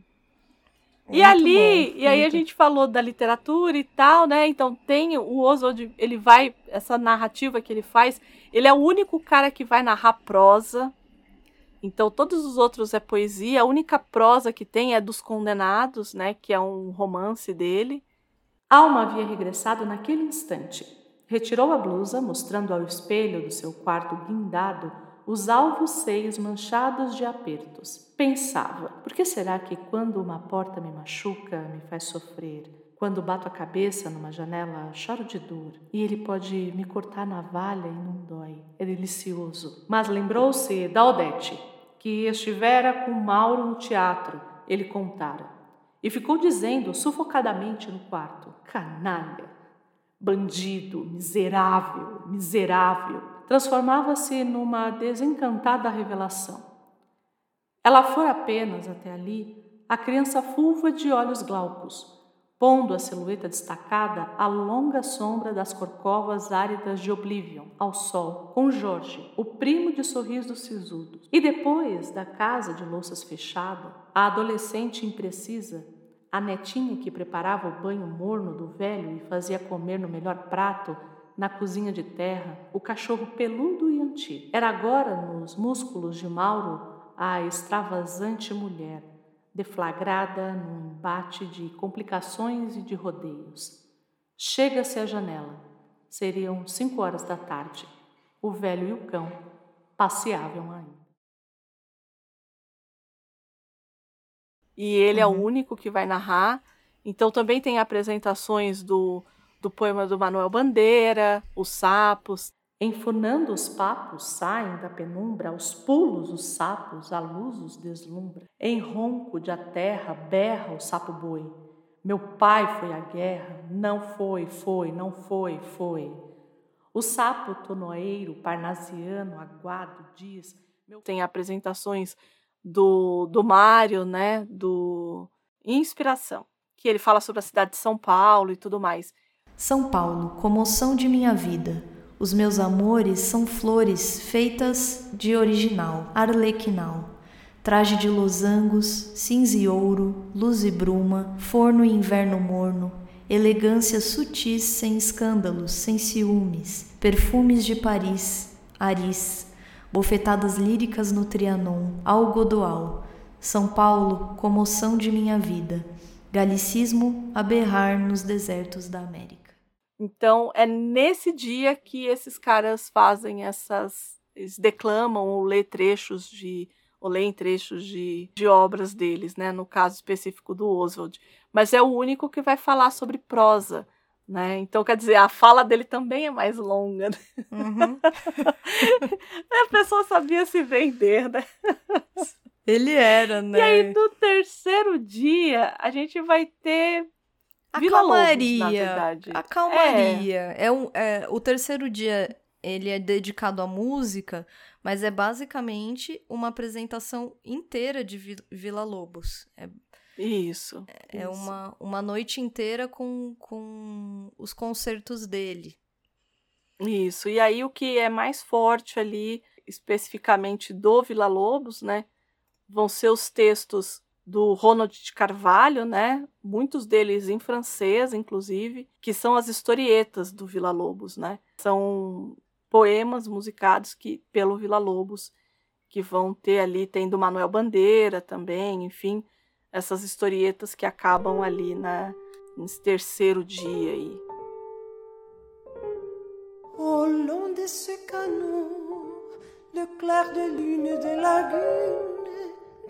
E ali, bom, e aí a gente falou da literatura e tal, né? Então tem o Oswald, ele vai, essa narrativa que ele faz, ele é o único cara que vai narrar prosa, então, todos os outros é poesia. A única prosa que tem é dos Condenados, né, que é um romance dele. Alma havia regressado naquele instante. Retirou a blusa, mostrando ao espelho do seu quarto guindado os alvos seios manchados de apertos. Pensava: por que será que quando uma porta me machuca, me faz sofrer? Quando bato a cabeça numa janela, choro de dor. E ele pode me cortar na valha e não dói. É delicioso. Mas lembrou-se da Odete, que estivera com Mauro no teatro, ele contara. E ficou dizendo sufocadamente no quarto: canalha, bandido, miserável, miserável. Transformava-se numa desencantada revelação. Ela fora apenas até ali a criança fulva de olhos glaucos pondo a silhueta destacada à longa sombra das corcovas áridas de Oblivion, ao sol, com Jorge, o primo de sorriso sisudos. E depois da casa de louças fechada, a adolescente imprecisa, a netinha que preparava o banho morno do velho e fazia comer no melhor prato, na cozinha de terra, o cachorro peludo e antigo. Era agora, nos músculos de Mauro, a extravasante mulher, deflagrada num embate de complicações e de rodeios. Chega-se à janela. Seriam cinco horas da tarde. O velho e o cão passeavam ainda. E ele uhum. é o uhum. único que vai narrar. Então também tem apresentações do, do poema do Manuel Bandeira, Os Sapos, Enfunando os papos saem da penumbra, aos pulos os sapos, a luz os deslumbra. Em ronco de a terra berra o sapo boi. Meu pai foi à guerra, não foi, foi, não foi, foi. O sapo tonoeiro, parnasiano, aguado, diz. Tem apresentações do, do Mário, né? Do Inspiração, que ele fala sobre a cidade de São Paulo e tudo mais. São Paulo, comoção de minha vida os meus amores são flores feitas de original, arlequinal. Traje de losangos, cinza e ouro, luz e bruma, forno e inverno morno, elegância sutis sem escândalos, sem ciúmes, perfumes de Paris, Aris, bofetadas líricas no Trianon, Algodoal, São Paulo, comoção de minha vida, galicismo a berrar nos desertos da América. Então é nesse dia que esses caras fazem essas. Eles declamam ou lê trechos de. ou leem trechos de, de obras deles, né? No caso específico do Oswald. Mas é o único que vai falar sobre prosa. Né? Então, quer dizer, a fala dele também é mais longa. Né? Uhum. a pessoa sabia se vender, né? Ele era, né? E aí, no terceiro dia, a gente vai ter a Vila calmaria. Lobos, na verdade. A calmaria. É. é, um, é o terceiro dia ele é dedicado à música, mas é basicamente uma apresentação inteira de Vila Lobos. É, isso. É, é isso. Uma, uma noite inteira com, com os concertos dele. Isso. E aí o que é mais forte ali, especificamente do Vila Lobos, né? Vão ser os textos do Ronald de Carvalho, né? Muitos deles em francês, inclusive, que são as historietas do Vila Lobos, né? São poemas musicados que pelo Vila Lobos que vão ter ali tem do Manuel Bandeira também, enfim, essas historietas que acabam ali na nesse terceiro dia aí. Au long de ce canot, le clair de lune de lagune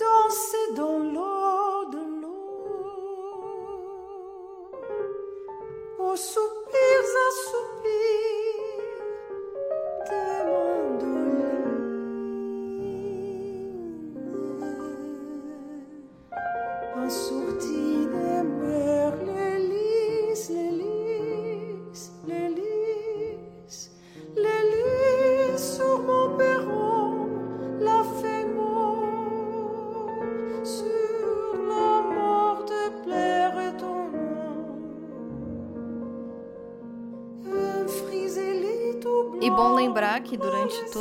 danser dans l'eau de l'eau. Aux soupirs à soupirs.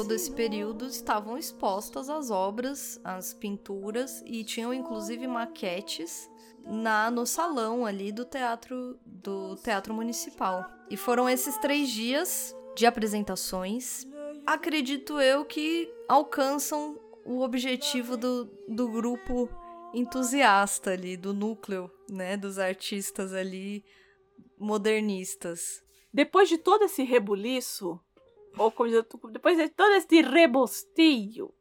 Todo esse período estavam expostas as obras, as pinturas e tinham inclusive maquetes na no salão ali do teatro do teatro municipal. E foram esses três dias de apresentações, acredito eu que alcançam o objetivo do, do grupo entusiasta ali, do núcleo, né, dos artistas ali modernistas. Depois de todo esse rebuliço, ou depois de todo esse rebostilho,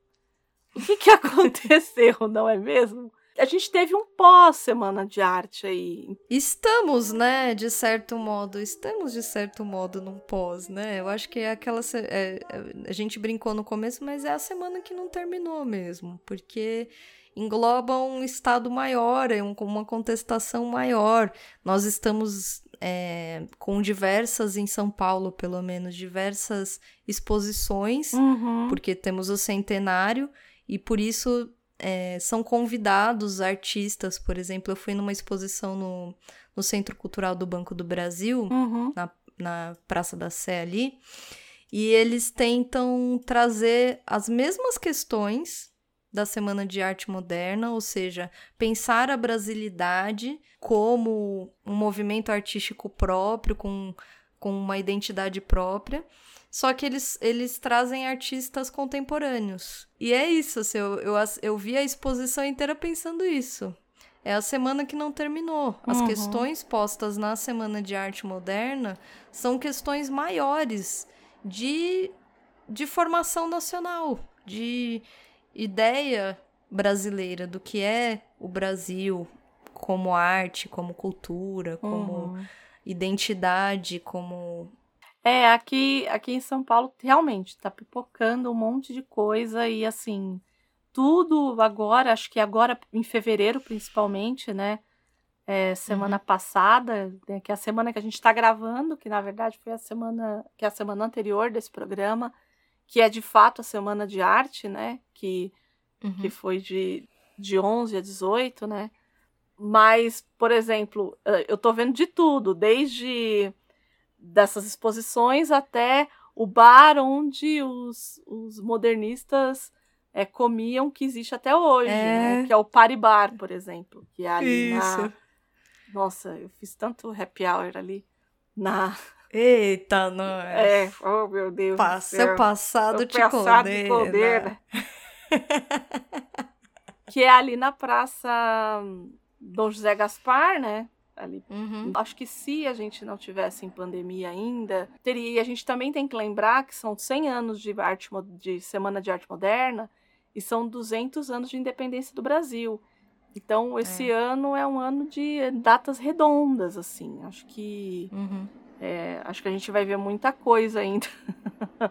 o que, que aconteceu, não é mesmo? A gente teve um pós-semana de arte aí. Estamos, né, de certo modo, estamos de certo modo num pós, né? Eu acho que é aquela. É, a gente brincou no começo, mas é a semana que não terminou mesmo, porque engloba um estado maior, é um, uma contestação maior. Nós estamos é, com diversas, em São Paulo pelo menos, diversas exposições, uhum. porque temos o centenário, e por isso é, são convidados artistas, por exemplo, eu fui numa exposição no, no Centro Cultural do Banco do Brasil, uhum. na, na Praça da Sé ali, e eles tentam trazer as mesmas questões da Semana de Arte Moderna, ou seja, pensar a brasilidade como um movimento artístico próprio, com, com uma identidade própria. Só que eles, eles trazem artistas contemporâneos. E é isso, assim, eu, eu, eu vi a exposição inteira pensando isso. É a semana que não terminou. As uhum. questões postas na Semana de Arte Moderna são questões maiores de, de formação nacional, de ideia brasileira do que é o Brasil como arte, como cultura, como uhum. identidade, como é, aqui, aqui em São Paulo realmente tá pipocando um monte de coisa e assim, tudo agora, acho que agora em fevereiro principalmente, né? É, semana uhum. passada, né, que é a semana que a gente está gravando, que na verdade foi a semana que é a semana anterior desse programa, que é de fato a semana de arte, né? Que, uhum. que foi de, de 11 a 18, né? Mas, por exemplo, eu tô vendo de tudo, desde dessas exposições até o bar onde os, os modernistas é, comiam, que existe até hoje, é. né? Que é o Party Bar, por exemplo. Que é ali Isso. na. Nossa, eu fiz tanto happy hour ali na. Eita, não é? oh meu Deus. Passa, seu passado te passado condena. condena. que é ali na Praça Dom José Gaspar, né? Ali. Uhum. Acho que se a gente não tivesse em pandemia ainda, teria. E a gente também tem que lembrar que são 100 anos de arte de Semana de Arte Moderna e são 200 anos de independência do Brasil. Então, esse é. ano é um ano de datas redondas, assim. Acho que. Uhum. É, acho que a gente vai ver muita coisa ainda.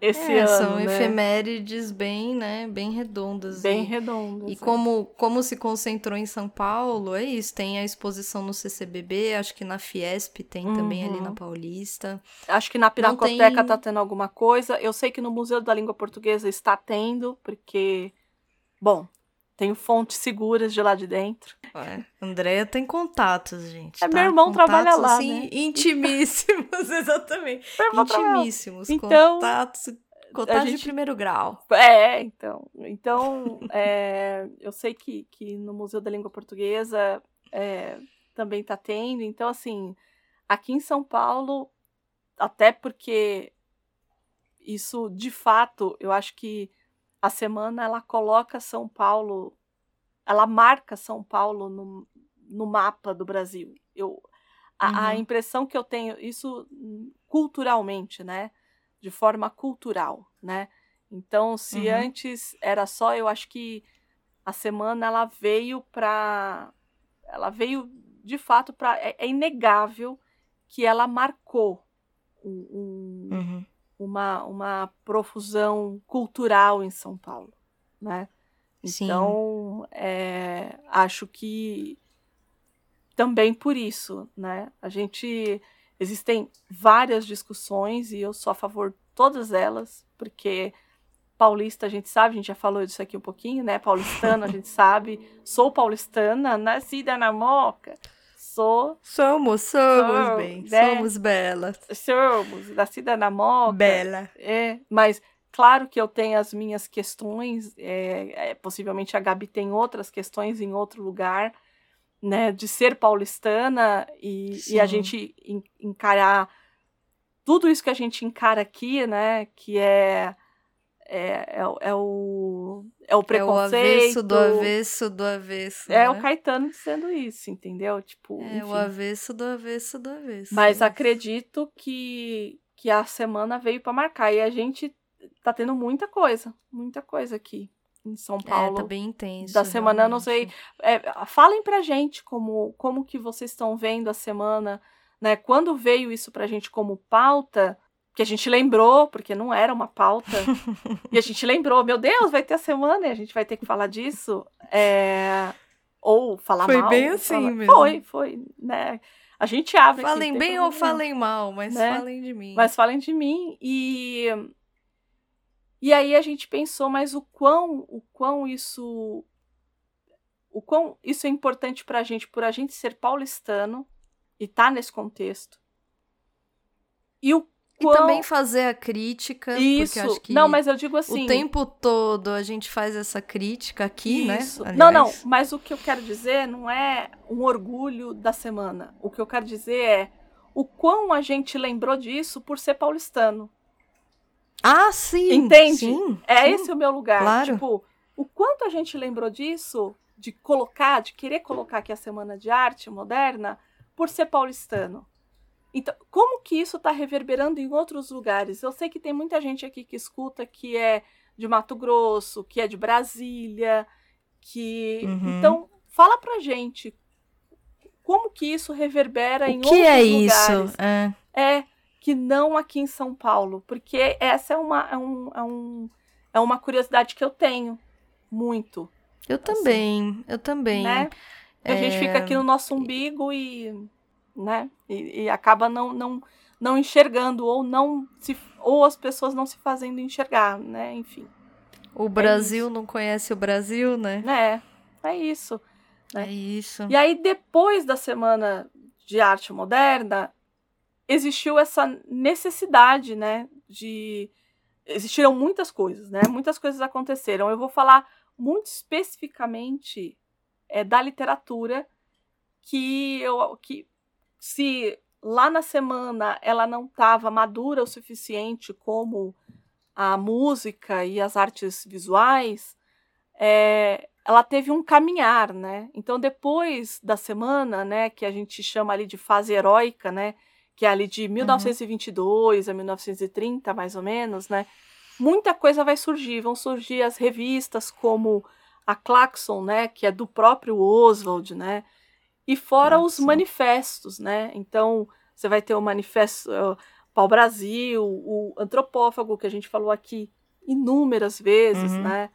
esse é, ano. São né? efemérides bem, né, bem redondas. Bem e, redondas. E é. como, como se concentrou em São Paulo, é isso. Tem a exposição no CCBB, acho que na Fiesp tem uhum. também ali na uhum. Paulista. Acho que na Pinacoteca tem... tá tendo alguma coisa. Eu sei que no Museu da Língua Portuguesa está tendo, porque, bom, tenho fontes seguras de lá de dentro. É, Andréia tem contatos, gente. É, tá? meu irmão contatos, trabalha lá. Assim, né? Intimíssimos, exatamente. Intimíssimos. Então, contatos, contatos gente... de primeiro grau. É, então. Então, é, eu sei que, que no Museu da Língua Portuguesa é, também está tendo. Então, assim, aqui em São Paulo, até porque isso, de fato, eu acho que a semana ela coloca São Paulo, ela marca São Paulo no, no mapa do Brasil. Eu, a, uhum. a impressão que eu tenho, isso culturalmente, né? De forma cultural, né? Então, se uhum. antes era só, eu acho que a semana ela veio para ela veio de fato para é, é, inegável que ela marcou um, um, uhum. Uma, uma profusão cultural em São Paulo, né? Então, é, acho que também por isso, né? A gente existem várias discussões e eu sou a favor de todas elas, porque paulista a gente sabe, a gente já falou disso aqui um pouquinho, né? Paulistano a gente sabe, sou paulistana, nascida na Moca. Sou. Somos, somos, bem. Né? Somos belas. Somos, nascida na Moca. Bela. É, mas Claro que eu tenho as minhas questões, é, é, possivelmente a Gabi tem outras questões em outro lugar, né, de ser paulistana e, e a gente encarar tudo isso que a gente encara aqui, né, que é é, é, é, o, é o preconceito. É o avesso do avesso do avesso. É né? o Caetano dizendo isso, entendeu? Tipo, é enfim. o avesso do avesso do avesso. Mas acredito que, que a semana veio para marcar. E a gente tá tendo muita coisa, muita coisa aqui em São Paulo. É, tá bem intenso. Da semana, não sei. É, falem pra gente como, como que vocês estão vendo a semana, né? Quando veio isso pra gente como pauta, que a gente lembrou, porque não era uma pauta, e a gente lembrou, meu Deus, vai ter a semana e a gente vai ter que falar disso. É... Ou falar foi mal. Foi bem assim falar... mesmo. Foi, foi, né? A gente abre. Falem aqui, bem ou falem mal, mas né? falem de mim. Mas falem de mim. E e aí a gente pensou, mas o quão, o quão isso o quão isso é importante para a gente, por a gente ser paulistano e tá nesse contexto. E o quão... E também fazer a crítica. Isso. Porque acho que não, mas eu digo assim. O tempo todo a gente faz essa crítica aqui, né? isso. né? Aliás. Não, não. Mas o que eu quero dizer não é um orgulho da semana. O que eu quero dizer é o quão a gente lembrou disso por ser paulistano. Ah, sim. Entende? Sim, é sim, esse o meu lugar. Claro. Tipo, o quanto a gente lembrou disso, de colocar, de querer colocar aqui a Semana de Arte Moderna, por ser paulistano. Então, como que isso está reverberando em outros lugares? Eu sei que tem muita gente aqui que escuta que é de Mato Grosso, que é de Brasília, que. Uhum. Então, fala pra gente como que isso reverbera o em que outros é lugares. Isso? É. é que não aqui em São Paulo, porque essa é uma, é, um, é, um, é uma curiosidade que eu tenho muito. Eu assim, também, eu também. Né? É... A gente fica aqui no nosso umbigo e, né? E, e, acaba não, não, não enxergando ou não se, ou as pessoas não se fazendo enxergar, né? Enfim. O Brasil é não conhece o Brasil, né? É, é isso. Né? É isso. E aí depois da semana de arte moderna, existiu essa necessidade, né, de existiram muitas coisas, né? Muitas coisas aconteceram. Eu vou falar muito especificamente é, da literatura que eu que se lá na semana ela não estava madura o suficiente como a música e as artes visuais, é, ela teve um caminhar, né? Então depois da semana, né, que a gente chama ali de fase heróica, né? que é ali de 1922 uhum. a 1930, mais ou menos, né? Muita coisa vai surgir, vão surgir as revistas como a Claxon, né, que é do próprio Oswald, né? E fora Claxon. os manifestos, né? Então, você vai ter o manifesto uh, Pau Brasil, o antropófago que a gente falou aqui inúmeras vezes, uhum. né?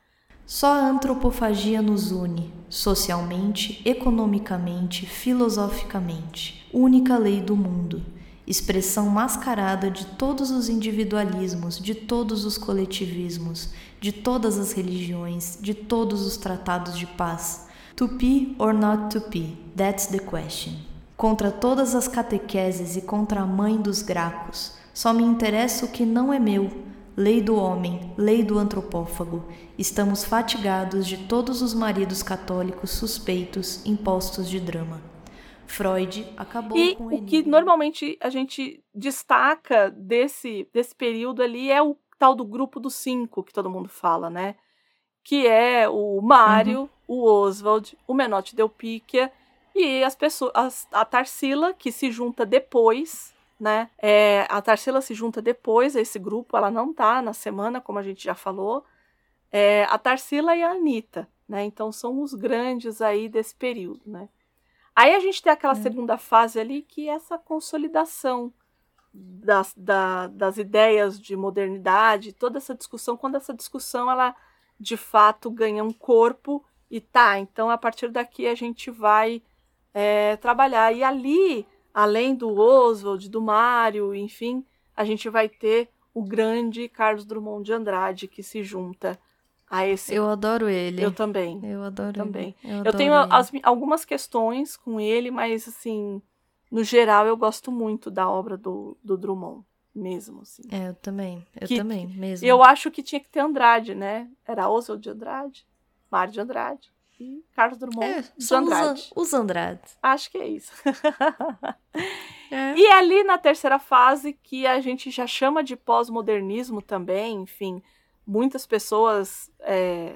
Só a antropofagia nos une, socialmente, economicamente, filosoficamente. Única lei do mundo expressão mascarada de todos os individualismos, de todos os coletivismos, de todas as religiões, de todos os tratados de paz. To be or not to be, that's the question. Contra todas as catequeses e contra a mãe dos gracos, só me interessa o que não é meu. Lei do homem, lei do antropófago. Estamos fatigados de todos os maridos católicos suspeitos impostos de drama. Freud acabou e com o enigma. que normalmente a gente destaca desse, desse período ali é o tal do grupo dos cinco que todo mundo fala, né? Que é o Mário, uhum. O Oswald, o Menotti Delpicchia e as pessoas, as, a Tarsila que se junta depois, né? É, a Tarsila se junta depois a esse grupo, ela não tá na semana, como a gente já falou. É, a Tarsila e a Anitta, né? Então são os grandes aí desse período, né? Aí a gente tem aquela é. segunda fase ali que é essa consolidação das, da, das ideias de modernidade, toda essa discussão, quando essa discussão ela de fato ganha um corpo e tá, então a partir daqui a gente vai é, trabalhar. E ali, além do Oswald, do Mário, enfim, a gente vai ter o grande Carlos Drummond de Andrade que se junta a esse. Eu adoro ele. Eu também. Eu adoro também. Ele. Eu, eu tenho as, algumas questões com ele, mas assim, no geral eu gosto muito da obra do, do Drummond mesmo, assim. É, eu também. Eu que, também, mesmo. Eu acho que tinha que ter Andrade, né? Era Oswald de Andrade, Mário de Andrade e Carlos Drummond é, de Andrade. Os, os Andrade. Acho que é isso. é. E ali na terceira fase, que a gente já chama de pós-modernismo também, enfim, muitas pessoas é,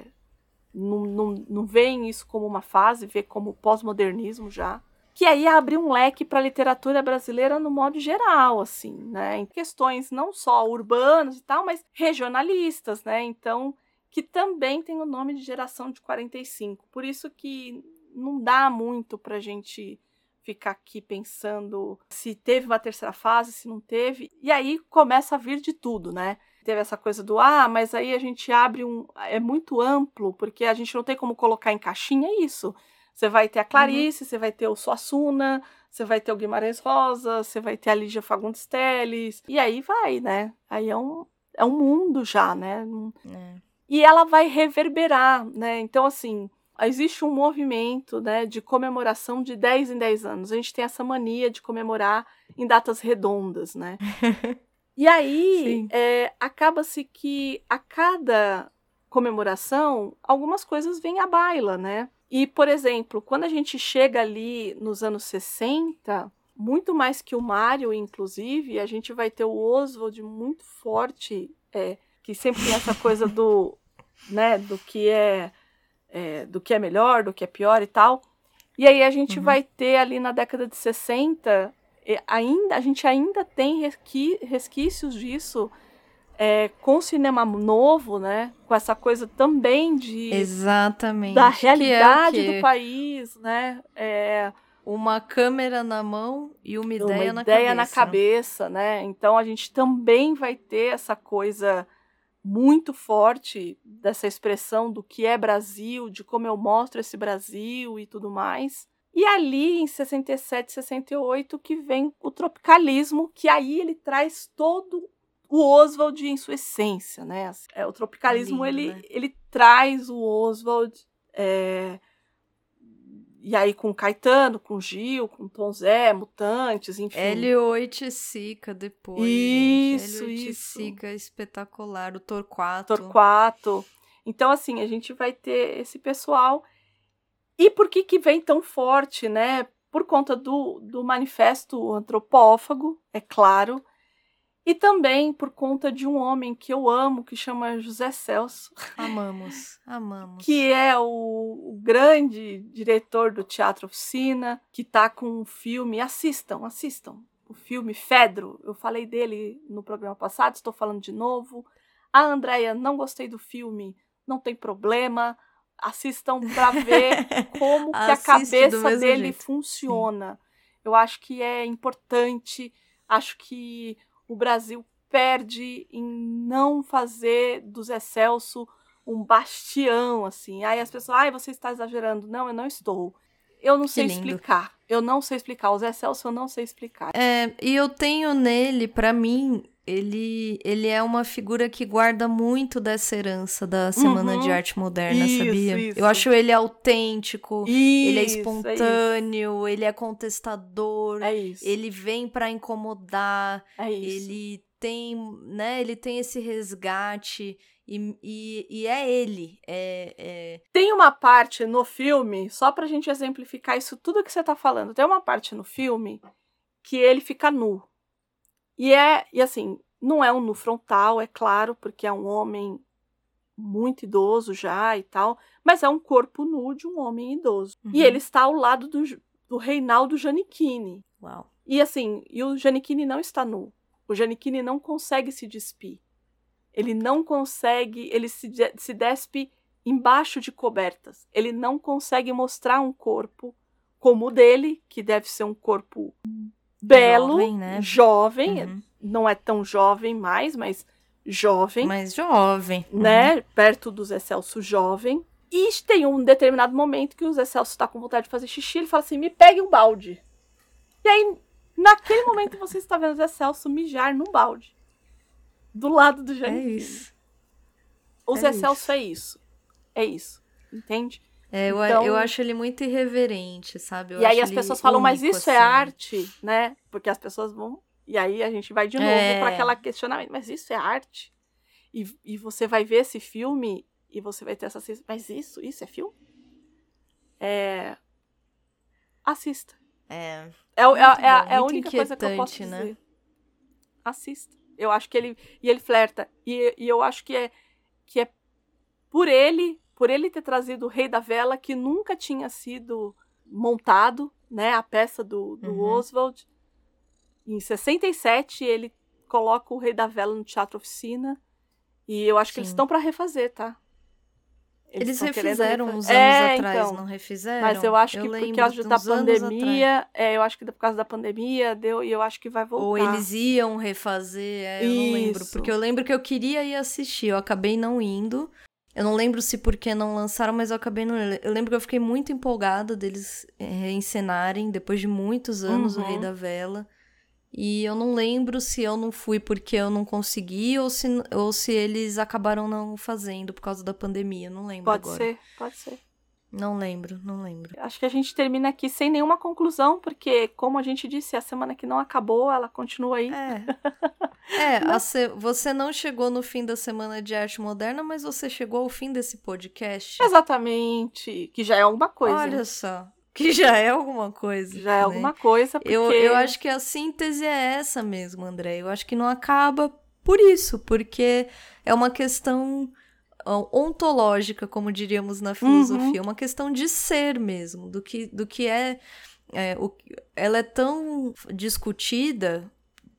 não, não, não veem isso como uma fase, vê como pós-modernismo já que aí abre um leque para a literatura brasileira no modo geral, assim, né? Em questões não só urbanas e tal, mas regionalistas, né? Então, que também tem o nome de geração de 45. Por isso que não dá muito para a gente ficar aqui pensando se teve uma terceira fase, se não teve. E aí começa a vir de tudo, né? Teve essa coisa do ah, mas aí a gente abre um. É muito amplo, porque a gente não tem como colocar em caixinha isso. Você vai ter a Clarice, uhum. você vai ter o Suassuna, você vai ter o Guimarães Rosa, você vai ter a Lígia Fagundes Telles, e aí vai, né? Aí é um, é um mundo já, né? É. E ela vai reverberar, né? Então, assim, existe um movimento né, de comemoração de 10 em 10 anos. A gente tem essa mania de comemorar em datas redondas, né? e aí, é, acaba-se que a cada comemoração, algumas coisas vêm à baila, né? E, por exemplo, quando a gente chega ali nos anos 60, muito mais que o Mário, inclusive, a gente vai ter o Oswald muito forte, é, que sempre tem essa coisa do, né, do que é, é, do que é melhor, do que é pior e tal. E aí a gente uhum. vai ter ali na década de 60, ainda, a gente ainda tem resqui, resquícios disso é, com cinema novo, né? Com essa coisa também de exatamente da realidade é do país, né? É, uma câmera na mão e uma ideia, uma na, ideia cabeça. na cabeça, né? Então a gente também vai ter essa coisa muito forte dessa expressão do que é Brasil, de como eu mostro esse Brasil e tudo mais. E ali em 67, 68 que vem o tropicalismo, que aí ele traz todo o Oswald em sua essência, né? É, o tropicalismo Lindo, ele, né? ele traz o Oswald é, e aí com Caetano, com Gil, com Tom Zé, Mutantes, enfim. Hélio Sica depois. Isso, Hélio isso. Sica espetacular, o Torquato. Torquato. Então assim, a gente vai ter esse pessoal. E por que que vem tão forte, né? Por conta do, do manifesto antropófago, é claro, e também por conta de um homem que eu amo, que chama José Celso. Amamos, amamos. Que é o, grande diretor do Teatro Oficina, que tá com um filme. Assistam, assistam. O filme Fedro. Eu falei dele no programa passado, estou falando de novo. A Andrea, não gostei do filme, não tem problema. Assistam para ver como que a cabeça dele jeito. funciona. Sim. Eu acho que é importante. Acho que o Brasil perde em não fazer do Zé Celso um bastião, assim. Aí as pessoas, ai, você está exagerando. Não, eu não estou. Eu não que sei lindo. explicar. Eu não sei explicar. O Zé Celso eu não sei explicar. É, e eu tenho nele, para mim, ele, ele é uma figura que guarda muito dessa herança da Semana uhum. de Arte Moderna, isso, sabia? Isso. Eu acho ele autêntico, isso, ele é espontâneo, é ele é contestador, é ele vem para incomodar, é ele tem, né, ele tem esse resgate e, e, e é ele. É, é... Tem uma parte no filme, só pra gente exemplificar isso tudo que você tá falando, tem uma parte no filme que ele fica nu. E é, e assim, não é um nu frontal, é claro, porque é um homem muito idoso já e tal, mas é um corpo nu de um homem idoso. Uhum. E ele está ao lado do, do Reinaldo Giannichini. Uau. E assim, e o Giannichini não está nu. O Giannichini não consegue se despir. Ele não consegue, ele se, se despe embaixo de cobertas. Ele não consegue mostrar um corpo como o dele, que deve ser um corpo belo, Jovem, né? jovem, Uhum. não é tão jovem mais, mas jovem, Mas jovem. né? Perto do Zé Celso jovem. E tem um determinado momento que o Zé Celso tá com vontade de fazer xixi, ele fala assim: me pegue um balde. E aí, naquele momento, você está vendo o Zé Celso mijar num balde. Do lado do É Jaime. isso. O é Zé isso. Celso é isso. É isso. Entende? É, eu, Então- eu acho ele muito irreverente, sabe? Eu e aí as pessoas falam, mas isso é assim. arte, né? Porque as pessoas vão. E aí a gente vai de novo É. para aquela questionamento, mas isso é arte? E, e você vai ver esse filme e você vai ter essa sensação, mas isso, isso é filme? É. Assista. É. É, é, é é a muito única coisa que eu posso né? dizer. Assista. Eu acho que ele. E ele flerta. E, e eu acho que é, que é por ele, por ele ter trazido o Rei da Vela, que nunca tinha sido montado, né? A peça do, do Uhum. Oswald. Em 67, ele coloca o Rei da Vela no Teatro Oficina. E eu acho que eles Sim. estão para refazer, tá? Eles, querendo refizeram uns anos É, atrás, então. não refizeram? Mas eu acho que por lembro causa da pandemia, é, eu acho que por causa da pandemia deu e eu acho que vai voltar. Ou eles iam refazer, é, eu não lembro. Porque eu lembro que eu queria ir assistir, eu acabei não indo. Eu não lembro se porque não lançaram, mas eu acabei não. Eu lembro que eu fiquei muito empolgada deles é, reencenarem, depois de muitos anos, o Rei Uhum. da Vela. E eu não lembro se eu não fui porque eu não consegui ou se, ou se eles acabaram não fazendo por causa da pandemia. Não lembro Pode agora. ser, pode ser. Não lembro, não lembro. Acho que a gente termina aqui sem nenhuma conclusão, porque, como a gente disse, a semana que não acabou, ela continua aí. É. É, a se- você não chegou no fim da semana de arte moderna, mas você chegou ao fim desse podcast. Exatamente. Que já é alguma coisa. Olha né? só. Que já é alguma coisa. Já é né? alguma coisa, porque... Eu, eu acho que a síntese é essa mesmo, André. Eu acho que não acaba por isso, porque é uma questão ontológica, como diríamos na filosofia, uma questão de ser mesmo, do que, do que é, é, o, ela é tão discutida.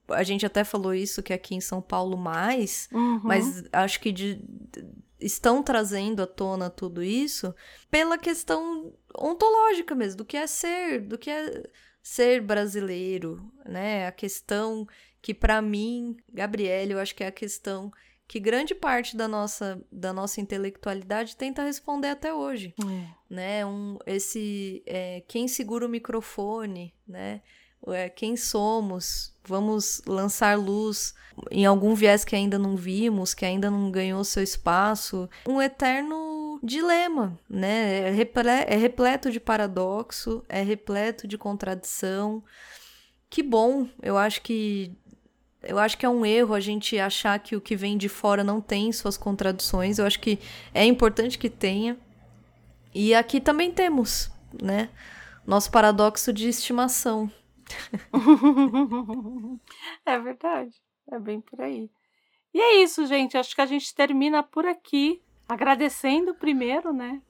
A gente até falou isso que aqui em São Paulo mais, Uhum. mas acho que de- de- estão trazendo à tona tudo isso pela questão ontológica mesmo, do que é ser, do que é ser brasileiro, né? A questão que para mim, Gabriele, eu acho que é a questão que grande parte da nossa da nossa intelectualidade tenta responder até hoje É. né? Um, esse é, quem segura o microfone, né? É, quem somos? Vamos lançar luz em algum viés que ainda não vimos, que ainda não ganhou seu espaço. Um eterno dilema, né? É, reple- é repleto de paradoxo, é repleto de contradição. Que bom, eu acho que eu acho que é um erro a gente achar que o que vem de fora não tem suas contradições. Eu acho que é importante que tenha. E aqui também temos, né? Nosso paradoxo de estimação. é verdade. É bem por aí. E é isso, gente. Acho que a gente termina por aqui. Agradecendo primeiro, né?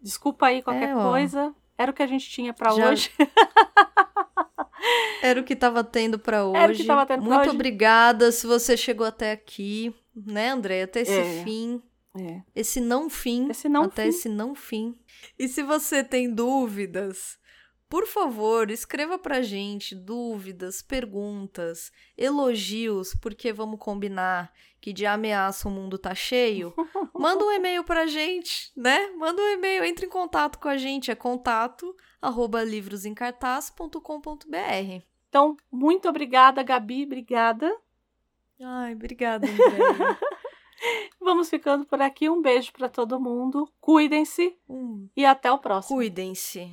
Desculpa aí qualquer É, coisa. Era o que a gente tinha pra Já- hoje. Era o que tava tendo pra hoje. Era o que tava tendo Muito hoje. obrigada se você chegou até aqui, né, André? Até esse É. fim. É. Esse não fim. Esse não até fim. esse não fim. E se você tem dúvidas, por favor, escreva pra gente dúvidas, perguntas, elogios, porque vamos combinar que de ameaça o mundo tá cheio. Manda um e-mail pra gente, né? Manda um e-mail, entre em contato com a gente, é contato arroba livrosencartaz.com.br. Então, muito obrigada, Gabi. Obrigada. Ai, obrigada, André. Vamos ficando por aqui. Um beijo pra todo mundo. Cuidem-se Hum, e até o próximo. Cuidem-se